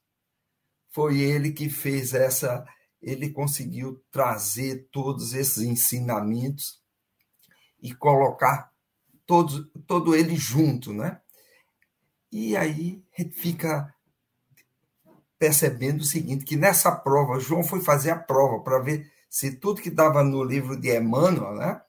Foi ele que fez essa, ele conseguiu trazer todos esses ensinamentos e colocar todos, todo ele junto, né? E aí fica percebendo o seguinte, que nessa prova, João foi fazer a prova para ver se tudo que estava no livro de Emmanuel, né?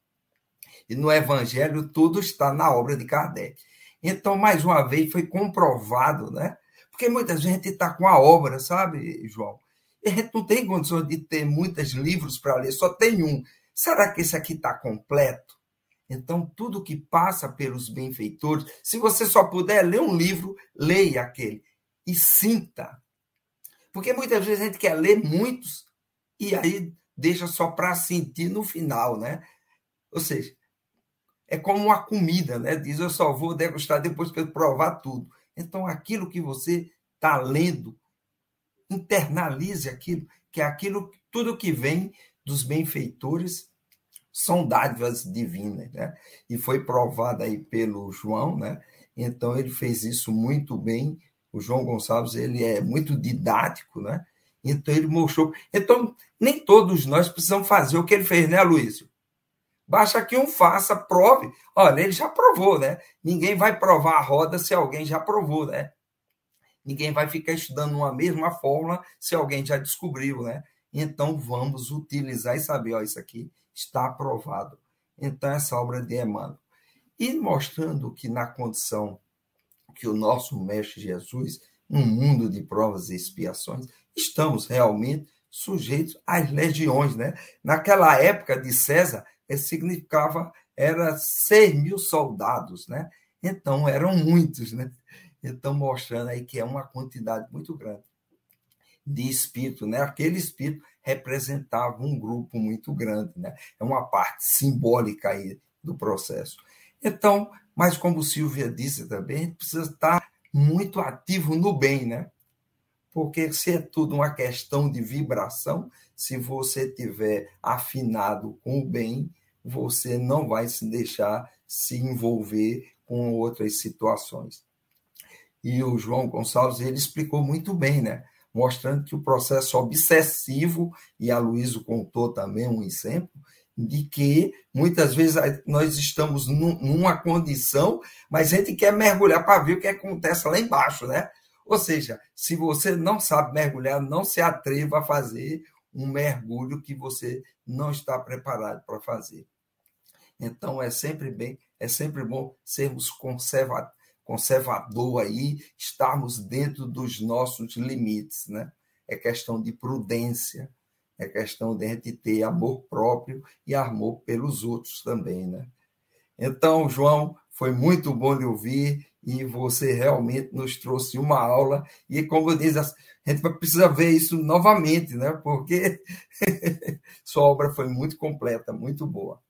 E no Evangelho, tudo está na obra de Kardec. Então, mais uma vez, foi comprovado, né? Porque muita gente está com a obra, sabe, João? E a gente não tem condições de ter muitos livros para ler, só tem um. Será que esse aqui está completo? Então, tudo que passa pelos benfeitores, se você só puder ler um livro, leia aquele e sinta porque muitas vezes a gente quer ler muitos e aí deixa só para sentir no final, né? Ou seja, é como uma comida, né? Diz eu só vou degustar depois que eu provar tudo. Então, aquilo que você está lendo, internalize aquilo, que é aquilo, tudo que vem dos benfeitores são dádivas divinas, né? E foi provado aí pelo João, né? Então ele fez isso muito bem o João Gonçalves ele é muito didático, né? Então ele mostrou. Então, nem todos nós precisamos fazer o que ele fez, né, Luísio? Basta que um faça, prove. Olha, ele já provou, né? Ninguém vai provar a roda se alguém já provou, né? Ninguém vai ficar estudando uma mesma fórmula se alguém já descobriu, né? Então vamos utilizar e saber, ó, isso aqui está aprovado. Então, essa obra de Emmanuel. e mostrando que na condição que o nosso Mestre Jesus, um mundo de provas e expiações, estamos realmente sujeitos às legiões. Né? Naquela época de César, significava era 6 mil soldados, né? Então, eram muitos, né? Então, mostrando aí que é uma quantidade muito grande de espírito, né? Aquele espírito representava um grupo muito grande, né? É uma parte simbólica aí do processo. Então, mas como Silvia disse também, a gente precisa estar muito ativo no bem, né? Porque se é tudo uma questão de vibração, se você tiver afinado com o bem, você não vai se deixar se envolver com outras situações. E o João Gonçalves ele explicou muito bem, né? Mostrando que o processo obsessivo, e a Luísa contou também um exemplo, de que muitas vezes nós estamos numa condição, mas a gente quer mergulhar para ver o que acontece lá embaixo, né? Ou seja, se você não sabe mergulhar, não se atreva a fazer um mergulho que você não está preparado para fazer. Então é sempre bem, é sempre bom sermos conserva, conservador aí, estarmos dentro dos nossos limites, né? É questão de prudência, é questão de a gente ter amor próprio e amor pelos outros também, né? Então, João, foi muito bom de ouvir e você realmente nos trouxe uma aula e como disse, a gente precisa ver isso novamente, né? Porque (laughs) sua obra foi muito completa, muito boa.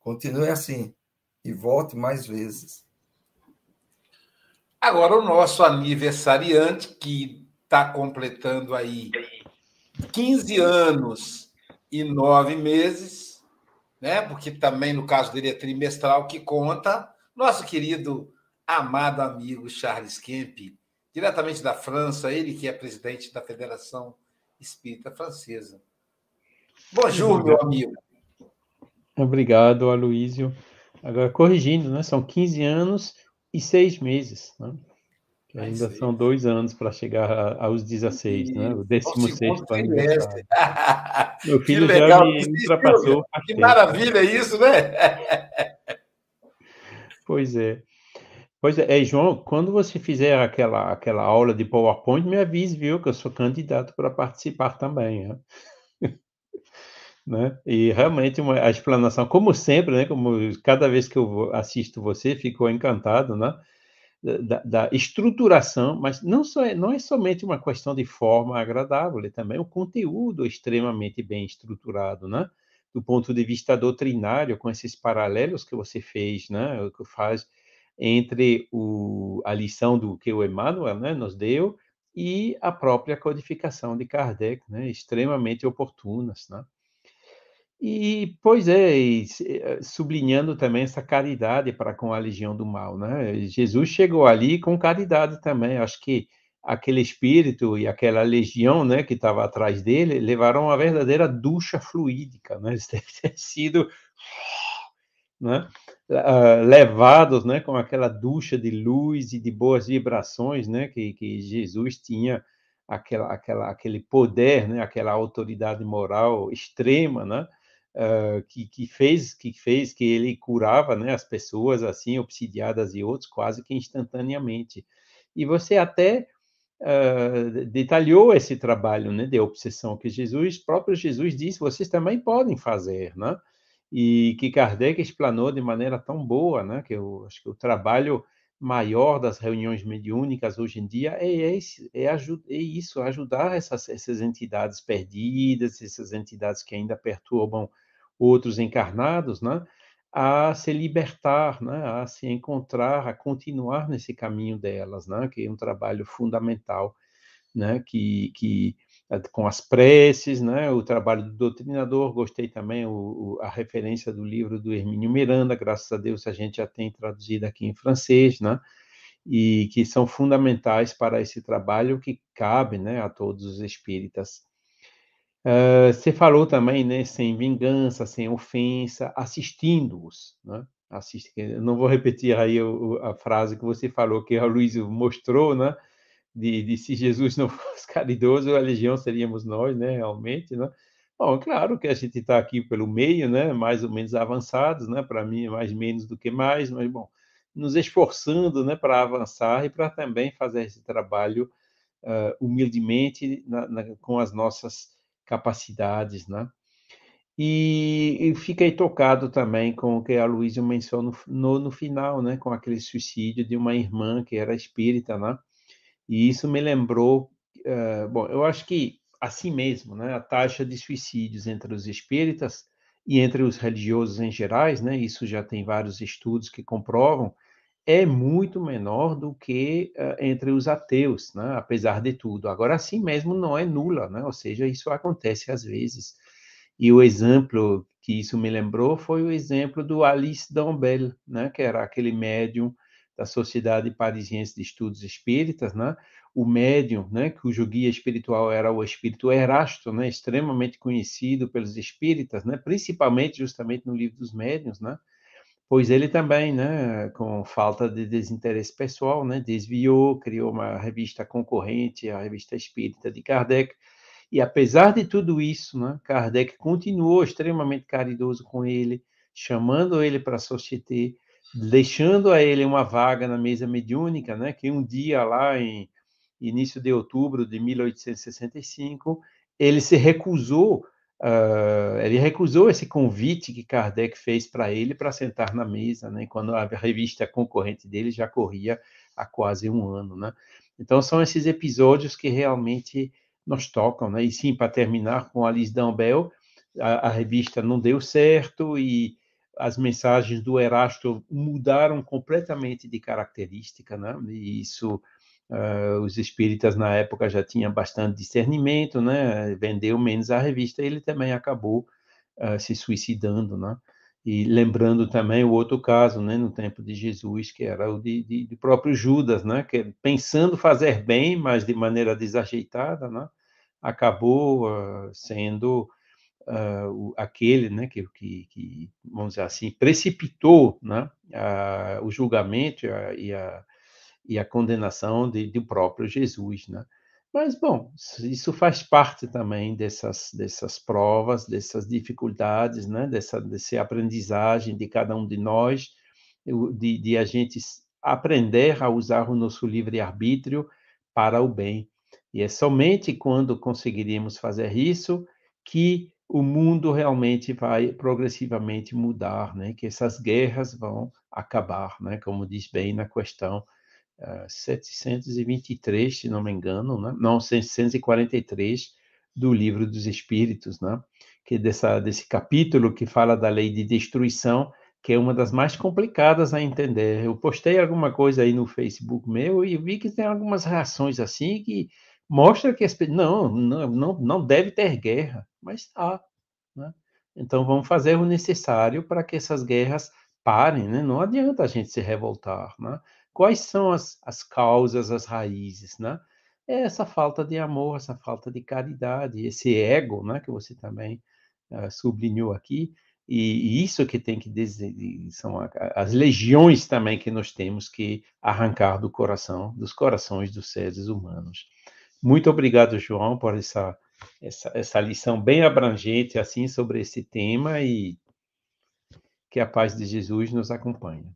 Continue assim e volte mais vezes. Agora, o nosso aniversariante, que está completando aí 15 anos e nove meses, né? porque também no caso dele é trimestral que conta, nosso querido, amado amigo Charles Kemp, diretamente da França, ele que é presidente da Federação Espírita Francesa. Bonjour, meu amigo. Obrigado, Aloísio. Agora, corrigindo, né? São 15 anos e seis meses, né? Que ainda são dois anos para chegar aos 16, e... né? O 16 aniversário. (laughs) Meu filho já me ultrapassou. Que maravilha isso, né? (laughs) pois é. Pois é, é, João, quando você fizer aquela, aquela aula de PowerPoint, me avise, viu, que eu sou candidato para participar também. Né? (laughs) né? E realmente uma, a explanação, como sempre, né? Como cada vez que eu assisto você, fico encantado, né? Da, da, estruturação, mas não, só é, não é somente uma questão de forma agradável, é também o conteúdo extremamente bem estruturado, né? Do ponto de vista doutrinário, com esses paralelos que você fez, né? Que faz entre o, a lição do que o Emmanuel né, nos deu e a própria codificação de Kardec, né? Extremamente oportunas, né? E, pois é, eh, sublinhando também essa caridade para com a legião do mal, né? Jesus chegou ali com caridade também. Acho que aquele espírito e aquela legião, né, que estava atrás dele, levaram uma verdadeira ducha fluídica, né? Eles (laughs) devem ter sido, né, levados, né, com aquela ducha de luz e de boas vibrações, né, que, que Jesus tinha aquela, aquela, aquele poder, né, aquela autoridade moral extrema, né? Uh, que, que, fez que fez que ele curava né, as pessoas assim obsidiadas e outros quase que instantaneamente. E você até uh, detalhou esse trabalho né, de obsessão que Jesus próprio Jesus disse vocês também podem fazer né? E que Kardec explanou de maneira tão boa né que eu acho que o trabalho maior das reuniões mediúnicas hoje em dia é, esse, é, é isso, ajudar essas, essas entidades perdidas, essas entidades que ainda perturbam outros encarnados, né, a se libertar, né, a se encontrar, a continuar nesse caminho delas, né, que é um trabalho fundamental, né, que, que eh, com as preces, né, o trabalho do doutrinador, gostei também o, o, a referência do livro do Hermínio Miranda, graças a Deus a gente já tem traduzido aqui em francês, né, e que são fundamentais para esse trabalho que cabe, né, a todos os espíritas. Uh, você falou também, né, sem vingança, sem ofensa, assistindo-os, né? Não vou repetir aí o, a frase que você falou, que a Luiz mostrou, né? De, de, se Jesus não (laughs) fosse caridoso, a legião seríamos nós, né? Realmente, né? Bom, claro que a gente está aqui pelo meio, né? Mais ou menos avançados, né? Para mim, é mais menos do que mais, mas bom, nos esforçando, né? Para avançar e para também fazer esse trabalho uh, humildemente na, na, com as nossas capacidades, né? E, e fiquei tocado também com o que a Luísa mencionou no, no, final, né? Com aquele suicídio de uma irmã que era espírita, né? E isso me lembrou, uh, bom, eu acho que assim mesmo, né, a taxa de suicídios entre os espíritas e entre os religiosos em gerais, né, isso já tem vários estudos que comprovam, é muito menor do que uh, entre os ateus, né, apesar de tudo. Agora, assim mesmo não é nula, né, ou seja, isso acontece às vezes. E o exemplo que isso me lembrou foi o exemplo do Alice Dombel, né, que era aquele médium da Sociedade Parisiense de Estudos Espíritas, né, o médium, né, cujo guia espiritual era o espírito Erasto, né, extremamente conhecido pelos espíritas, né, principalmente justamente no livro dos médiuns, né, pois ele também, né, com falta de desinteresse pessoal, né, desviou, criou uma revista concorrente à revista espírita de Kardec, e apesar de tudo isso, né, Kardec continuou extremamente caridoso com ele, chamando ele para a sociedade, deixando a ele uma vaga na mesa mediúnica, né, que um dia lá em início de outubro de 1865, ele se recusou, uh, ele recusou esse convite que Kardec fez para ele para sentar na mesa, né, quando a revista concorrente dele já corria há quase um ano, né? Então são esses episódios que realmente nos tocam, né? E sim, para terminar com Alice Dambel, a, a revista não deu certo e as mensagens do Erasto mudaram completamente de característica, né? E isso Uh, os espíritas na época já tinham bastante discernimento, né? Vendeu menos a revista, ele também acabou uh, se suicidando, né? E lembrando também o outro caso, né, no tempo de Jesus, que era o de, de, de próprio Judas, né, que pensando fazer bem, mas de maneira desajeitada, né, acabou uh, sendo uh, aquele, né, que, que, vamos dizer assim, precipitou, né, o julgamento e a, e a condenação de, do próprio Jesus, né? Mas, bom, isso faz parte também dessas, dessas provas, dessas dificuldades, né? dessa, dessa aprendizagem de cada um de nós, de, de a gente aprender a usar o nosso livre-arbítrio para o bem. E é somente quando conseguiremos fazer isso que o mundo realmente vai progressivamente mudar, né? que essas guerras vão acabar, né? como diz bem na questão 723, se não me engano, né? não, 743 do Livro dos Espíritos, né? que dessa, desse capítulo que fala da lei de destruição, que é uma das mais complicadas a entender. Eu postei alguma coisa aí no Facebook meu e vi que tem algumas reações assim que mostra que as, não, não, não, deve ter guerra, mas tá. Né? Então vamos fazer o necessário para que essas guerras parem, né? Não adianta a gente se revoltar, né? Quais são as, as causas, as raízes, né? É essa falta de amor, essa falta de caridade, esse ego, né, que você também uh, sublinhou aqui, e, e, isso que tem que são as legiões também que nós temos que arrancar do coração, dos corações dos seres humanos. Muito obrigado, João, por essa essa, essa lição bem abrangente assim sobre esse tema e que a paz de Jesus nos acompanhe.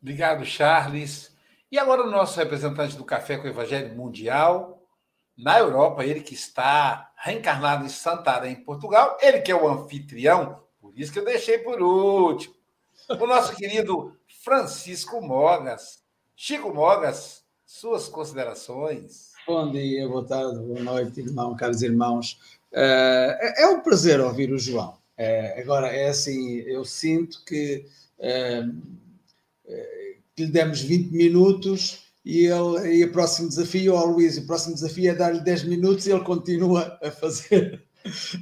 Obrigado, Charles. E agora o nosso representante do Café com o Evangelho Mundial, na Europa, ele que está reencarnado em Santarém, Portugal, ele que é o anfitrião, por isso que eu deixei por último. O nosso querido Francisco Mogas. Chico Mogas, suas considerações. Bom dia, boa tarde, boa noite, irmão, caros irmãos. É, é um prazer ouvir o João. É, agora, é assim, eu sinto que é, que lhe demos 20 minutos e, ele, e o próximo desafio, ao Luís, o próximo desafio é dar-lhe 10 minutos e ele continua a fazer,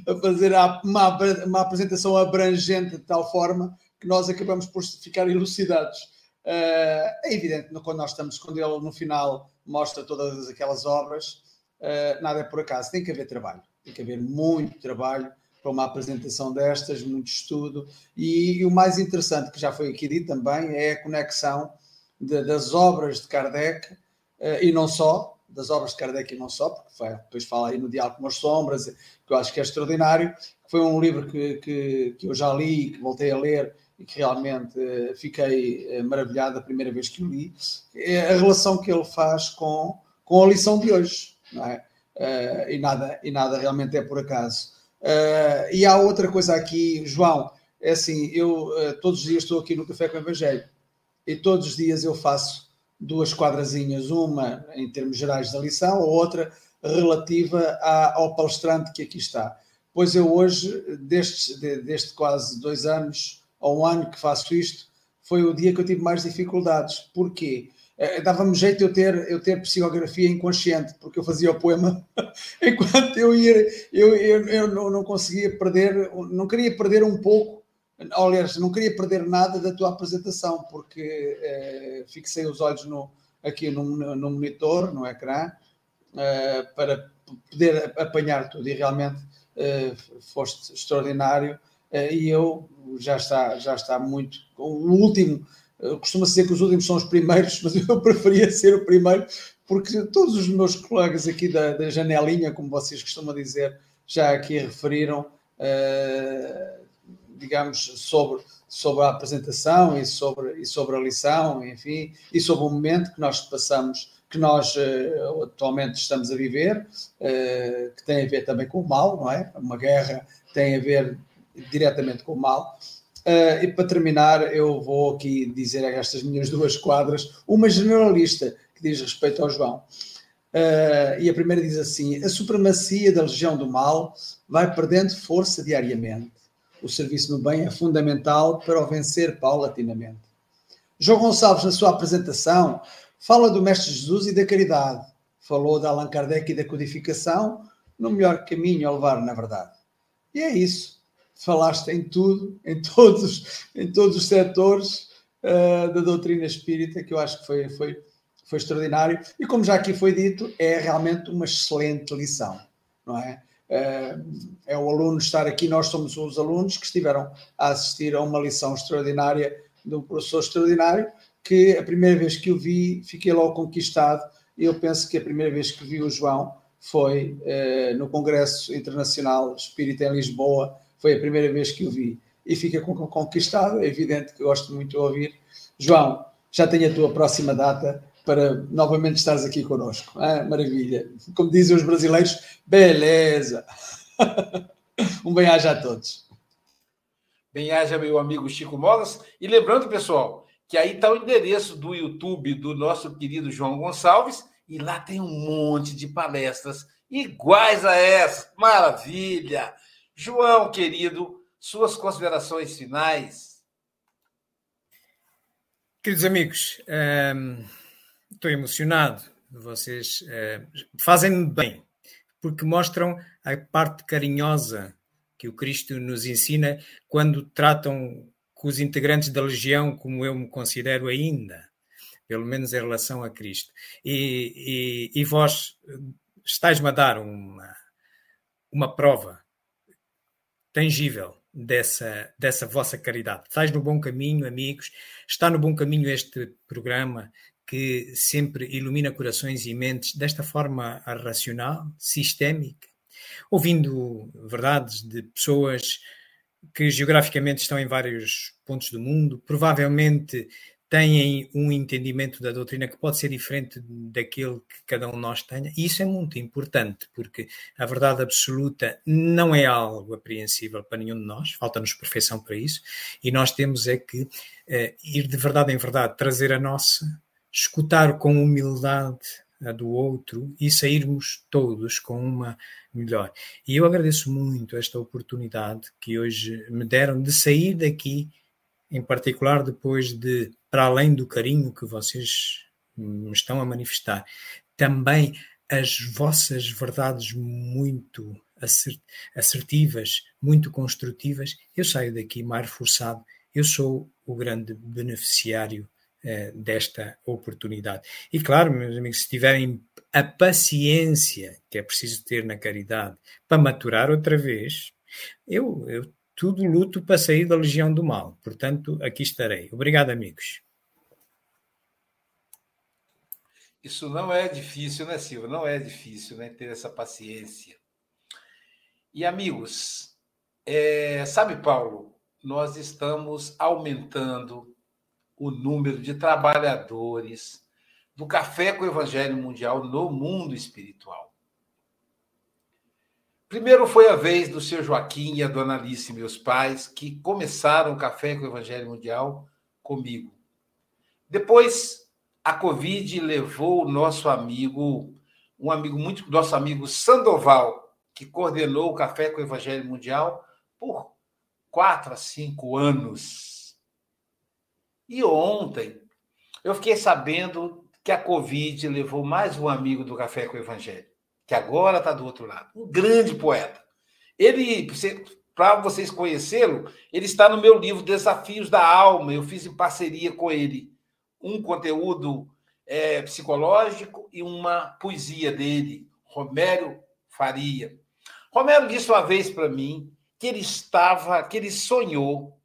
a fazer uma, uma apresentação abrangente de tal forma que nós acabamos por ficar elucidados. Uh, é evidente quando nós estamos, quando ele no final mostra todas aquelas obras, uh, nada é por acaso, tem que haver trabalho, tem que haver muito trabalho para uma apresentação destas, muito estudo. E, e, o mais interessante, que já foi aqui dito também, é a conexão de, das obras de Kardec, uh, e não só, das obras de Kardec e não só, porque foi, depois fala aí no Diálogo com as Sombras, que eu acho que é extraordinário. Foi um livro que, que, que eu já li, que voltei a ler e que realmente uh, fiquei uh, maravilhado a primeira vez que o li. É a relação que ele faz com, com a lição de hoje, não é? Uh, e, nada, e nada realmente é por acaso. E há outra coisa aqui, João, é assim, eu todos os dias estou aqui no Café com o Evangelho e todos os dias eu faço duas quadrazinhas, uma em termos gerais da lição, a outra relativa à, ao palestrante que aqui está. Pois eu hoje, destes, de, quase dois anos ou um ano que faço isto, foi o dia que eu tive mais dificuldades. Porquê? Eh, dava-me jeito eu ter, eu ter psicografia inconsciente, porque eu fazia o poema (laughs) enquanto eu ia, eu, eu, eu não, não conseguia perder, não queria perder um pouco aliás, não queria perder nada da tua apresentação, porque eh, fixei os olhos no, aqui no, no monitor, no ecrã, eh, para poder apanhar tudo e realmente foste extraordinário e eu já está, já está muito. O último, costuma-se dizer que os últimos são os primeiros, (laughs) mas eu preferia ser o primeiro, porque todos os meus colegas aqui da, da janelinha, como vocês costumam dizer, já aqui referiram. Uh, digamos, sobre, sobre a apresentação e sobre, e sobre a lição, enfim, e sobre o momento que nós passamos, que nós uh, atualmente estamos a viver, uh, que tem a ver também com o mal, não é? Uma guerra tem a ver diretamente com o mal. Uh, e para terminar, eu vou aqui dizer estas minhas duas quadras, uma generalista que diz respeito ao João. Uh, e a primeira diz assim: a supremacia da legião do mal vai perdendo força diariamente o serviço no bem é fundamental para o vencer paulatinamente. João Gonçalves, na sua apresentação, fala do Mestre Jesus e da caridade. Falou de Allan Kardec e da codificação, no melhor caminho a levar na verdade. E é isso. Falaste em tudo, em todos, em todos os setores uh, da doutrina espírita, que eu acho que foi, foi, foi extraordinário. E como já aqui foi dito, é realmente uma excelente lição, não é? é o aluno estar aqui, nós somos os alunos que estiveram a assistir a uma lição extraordinária de um professor extraordinário, que a primeira vez que o vi, fiquei logo conquistado, e eu penso que a primeira vez que vi o João foi eh, no Congresso Internacional Espírita em Lisboa, foi a primeira vez que o vi, e fica conquistado, é evidente que gosto muito de ouvir. João, já tenho a tua próxima data, para novamente estares aqui conosco. Ah, maravilha. Como dizem os brasileiros, beleza. (laughs) um bem-aja a todos. Bem-aja, meu amigo Chico Molas. E lembrando, pessoal, que aí está o endereço do YouTube do nosso querido João Gonçalves, e lá tem um monte de palestras iguais a essa. Maravilha! João, querido, suas considerações finais. Queridos amigos, um estou emocionado. Vocês uh, fazem-me bem, porque mostram a parte carinhosa que o Cristo nos ensina quando tratam com os integrantes da legião como eu me considero ainda, pelo menos em relação a Cristo. E, e, e vós estáis-me a dar uma, uma prova tangível dessa, dessa vossa caridade. Estais no bom caminho, amigos. Está no bom caminho este programa que sempre ilumina corações e mentes desta forma racional, sistémica, ouvindo verdades de pessoas que geograficamente estão em vários pontos do mundo, provavelmente têm um entendimento da doutrina que pode ser diferente daquele que cada um de nós tenha, e isso é muito importante, porque a verdade absoluta não é algo apreensível para nenhum de nós, falta-nos perfeição para isso, e nós temos é que eh, ir de verdade em verdade, trazer a nossa, escutar com humildade a do outro e sairmos todos com uma melhor. E eu agradeço muito esta oportunidade que hoje me deram de sair daqui, em particular depois de, para além do carinho que vocês me estão a manifestar, também as vossas verdades muito assertivas, muito construtivas, eu saio daqui mais reforçado. Eu sou o grande beneficiário eh, desta oportunidade. E claro, meus amigos, se tiverem a paciência que é preciso ter na caridade para maturar outra vez, eu, eu tudo luto para sair da legião do mal. Portanto, aqui estarei. Obrigado, amigos. Isso não é difícil, né, Silva? Não é difícil, né? Ter essa paciência. E, amigos, é, sabe, Paulo, nós estamos aumentando o número de trabalhadores do Café com o Evangelho Mundial no mundo espiritual. Primeiro foi a vez do seu Joaquim e a dona Alice, meus pais, que começaram o Café com o Evangelho Mundial comigo. Depois, a Covid levou o nosso amigo, um amigo muito, nosso amigo Sandoval, que coordenou o Café com o Evangelho Mundial por quatro a cinco anos. E ontem eu fiquei sabendo que a Covid levou mais um amigo do Café com o Evangelho, que agora está do outro lado. Um grande poeta. Ele, para vocês conhecê-lo, ele está no meu livro Desafios da Alma. Eu fiz em parceria com ele um conteúdo é, psicológico e uma poesia dele, Romero Faria. Romero disse uma vez para mim que ele estava, que ele sonhou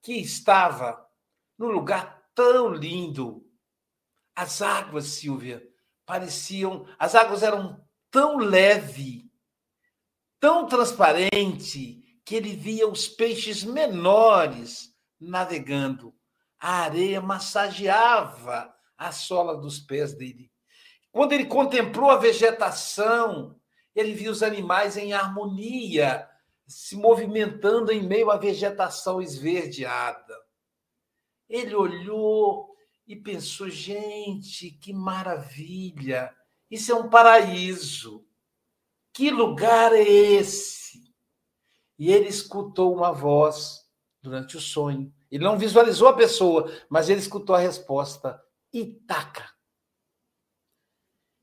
que estava num lugar tão lindo as águas, Silvia, pareciam. As águas eram tão leve, tão transparente, que ele via os peixes menores navegando. A areia massageava a sola dos pés dele. Quando ele contemplou a vegetação, ele viu os animais em harmonia, se movimentando em meio à vegetação esverdeada. Ele olhou e pensou: gente, que maravilha! Isso é um paraíso. Que lugar é esse? E ele escutou uma voz durante o sonho. Ele não visualizou a pessoa, mas ele escutou a resposta: Itaca.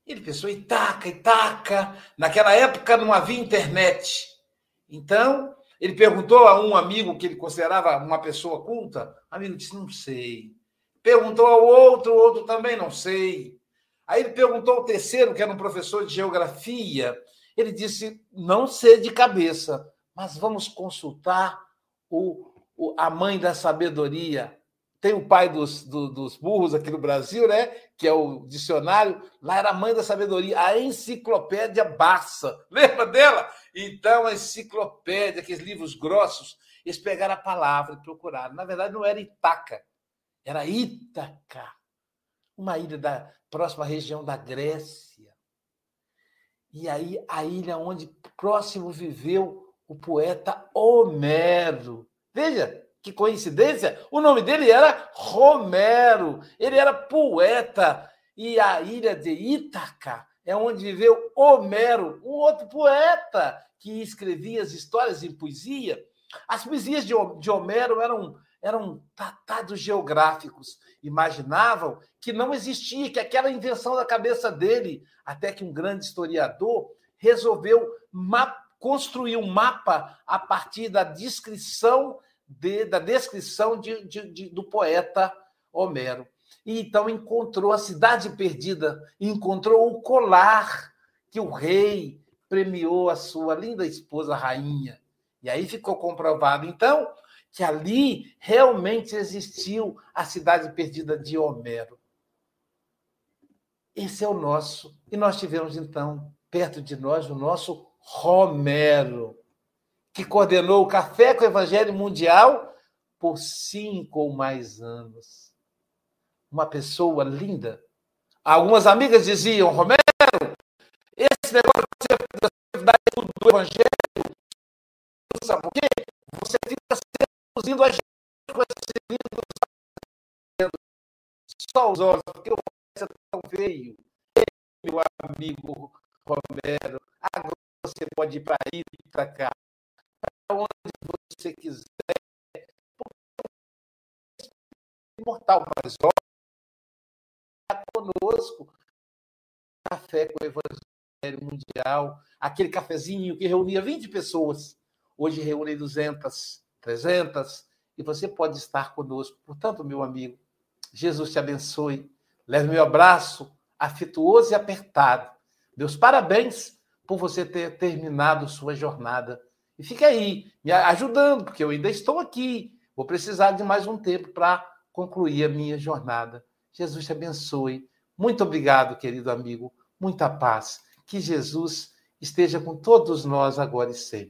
Ele pensou: Itaca, Itaca. Naquela época não havia internet. Então, ele perguntou a um amigo que ele considerava uma pessoa culta. O amigo disse: Não sei. Perguntou ao outro, o outro também não sei. Aí ele perguntou ao terceiro, que era um professor de geografia. Ele disse: não sei de cabeça, mas vamos consultar o, o a mãe da sabedoria. Tem o pai dos, do, dos burros aqui no Brasil, né? Que é o dicionário. Lá era a mãe da sabedoria, a enciclopédia Barça. (laughs) Lembra dela? Então, a enciclopédia, aqueles livros grossos, eles pegaram a palavra e procuraram. Na verdade, não era Itaca, era Ítaca, uma ilha da próxima região da Grécia. E aí a ilha onde próximo viveu o poeta Homero. Veja que coincidência, o nome dele era Romero. Ele era poeta e a ilha de Ítaca é onde viveu Homero, um outro poeta que escrevia as histórias em poesia. As poesias de Homero eram eram tratados geográficos. Imaginavam que não existia, que aquela invenção da cabeça dele, até que um grande historiador resolveu construir um mapa a partir da descrição de, da descrição de, de, do poeta Homero. E então encontrou a cidade perdida, encontrou o colar que o rei premiou a sua linda esposa rainha. E aí ficou comprovado, então, que ali realmente existiu a cidade perdida de Homero. Esse é o nosso. E nós tivemos, então, perto de nós, o nosso Romero, que coordenou o Café com o Evangelho Mundial por cinco ou mais anos. Uma pessoa linda. Algumas amigas diziam, Romero, esse negócio do Evangelho, sabe por quê? Você fica seduzindo a gente com esse lindo só os olhos, porque o é tão feio. Meu amigo Romero, agora você pode ir para aí, para cá, para onde você quiser. Imortal, mas olha, conosco. Café com o Evangelho Mundial, aquele cafezinho que reunia 20 pessoas, hoje reúne 200. 300, e você pode estar conosco. Portanto, meu amigo, Jesus te abençoe. Leve meu abraço afetuoso e apertado. Meus parabéns por você ter terminado sua jornada. E fique aí, me ajudando, porque eu ainda estou aqui. Vou precisar de mais um tempo para concluir a minha jornada. Jesus te abençoe. Muito obrigado, querido amigo. Muita paz. Que Jesus esteja com todos nós agora e sempre.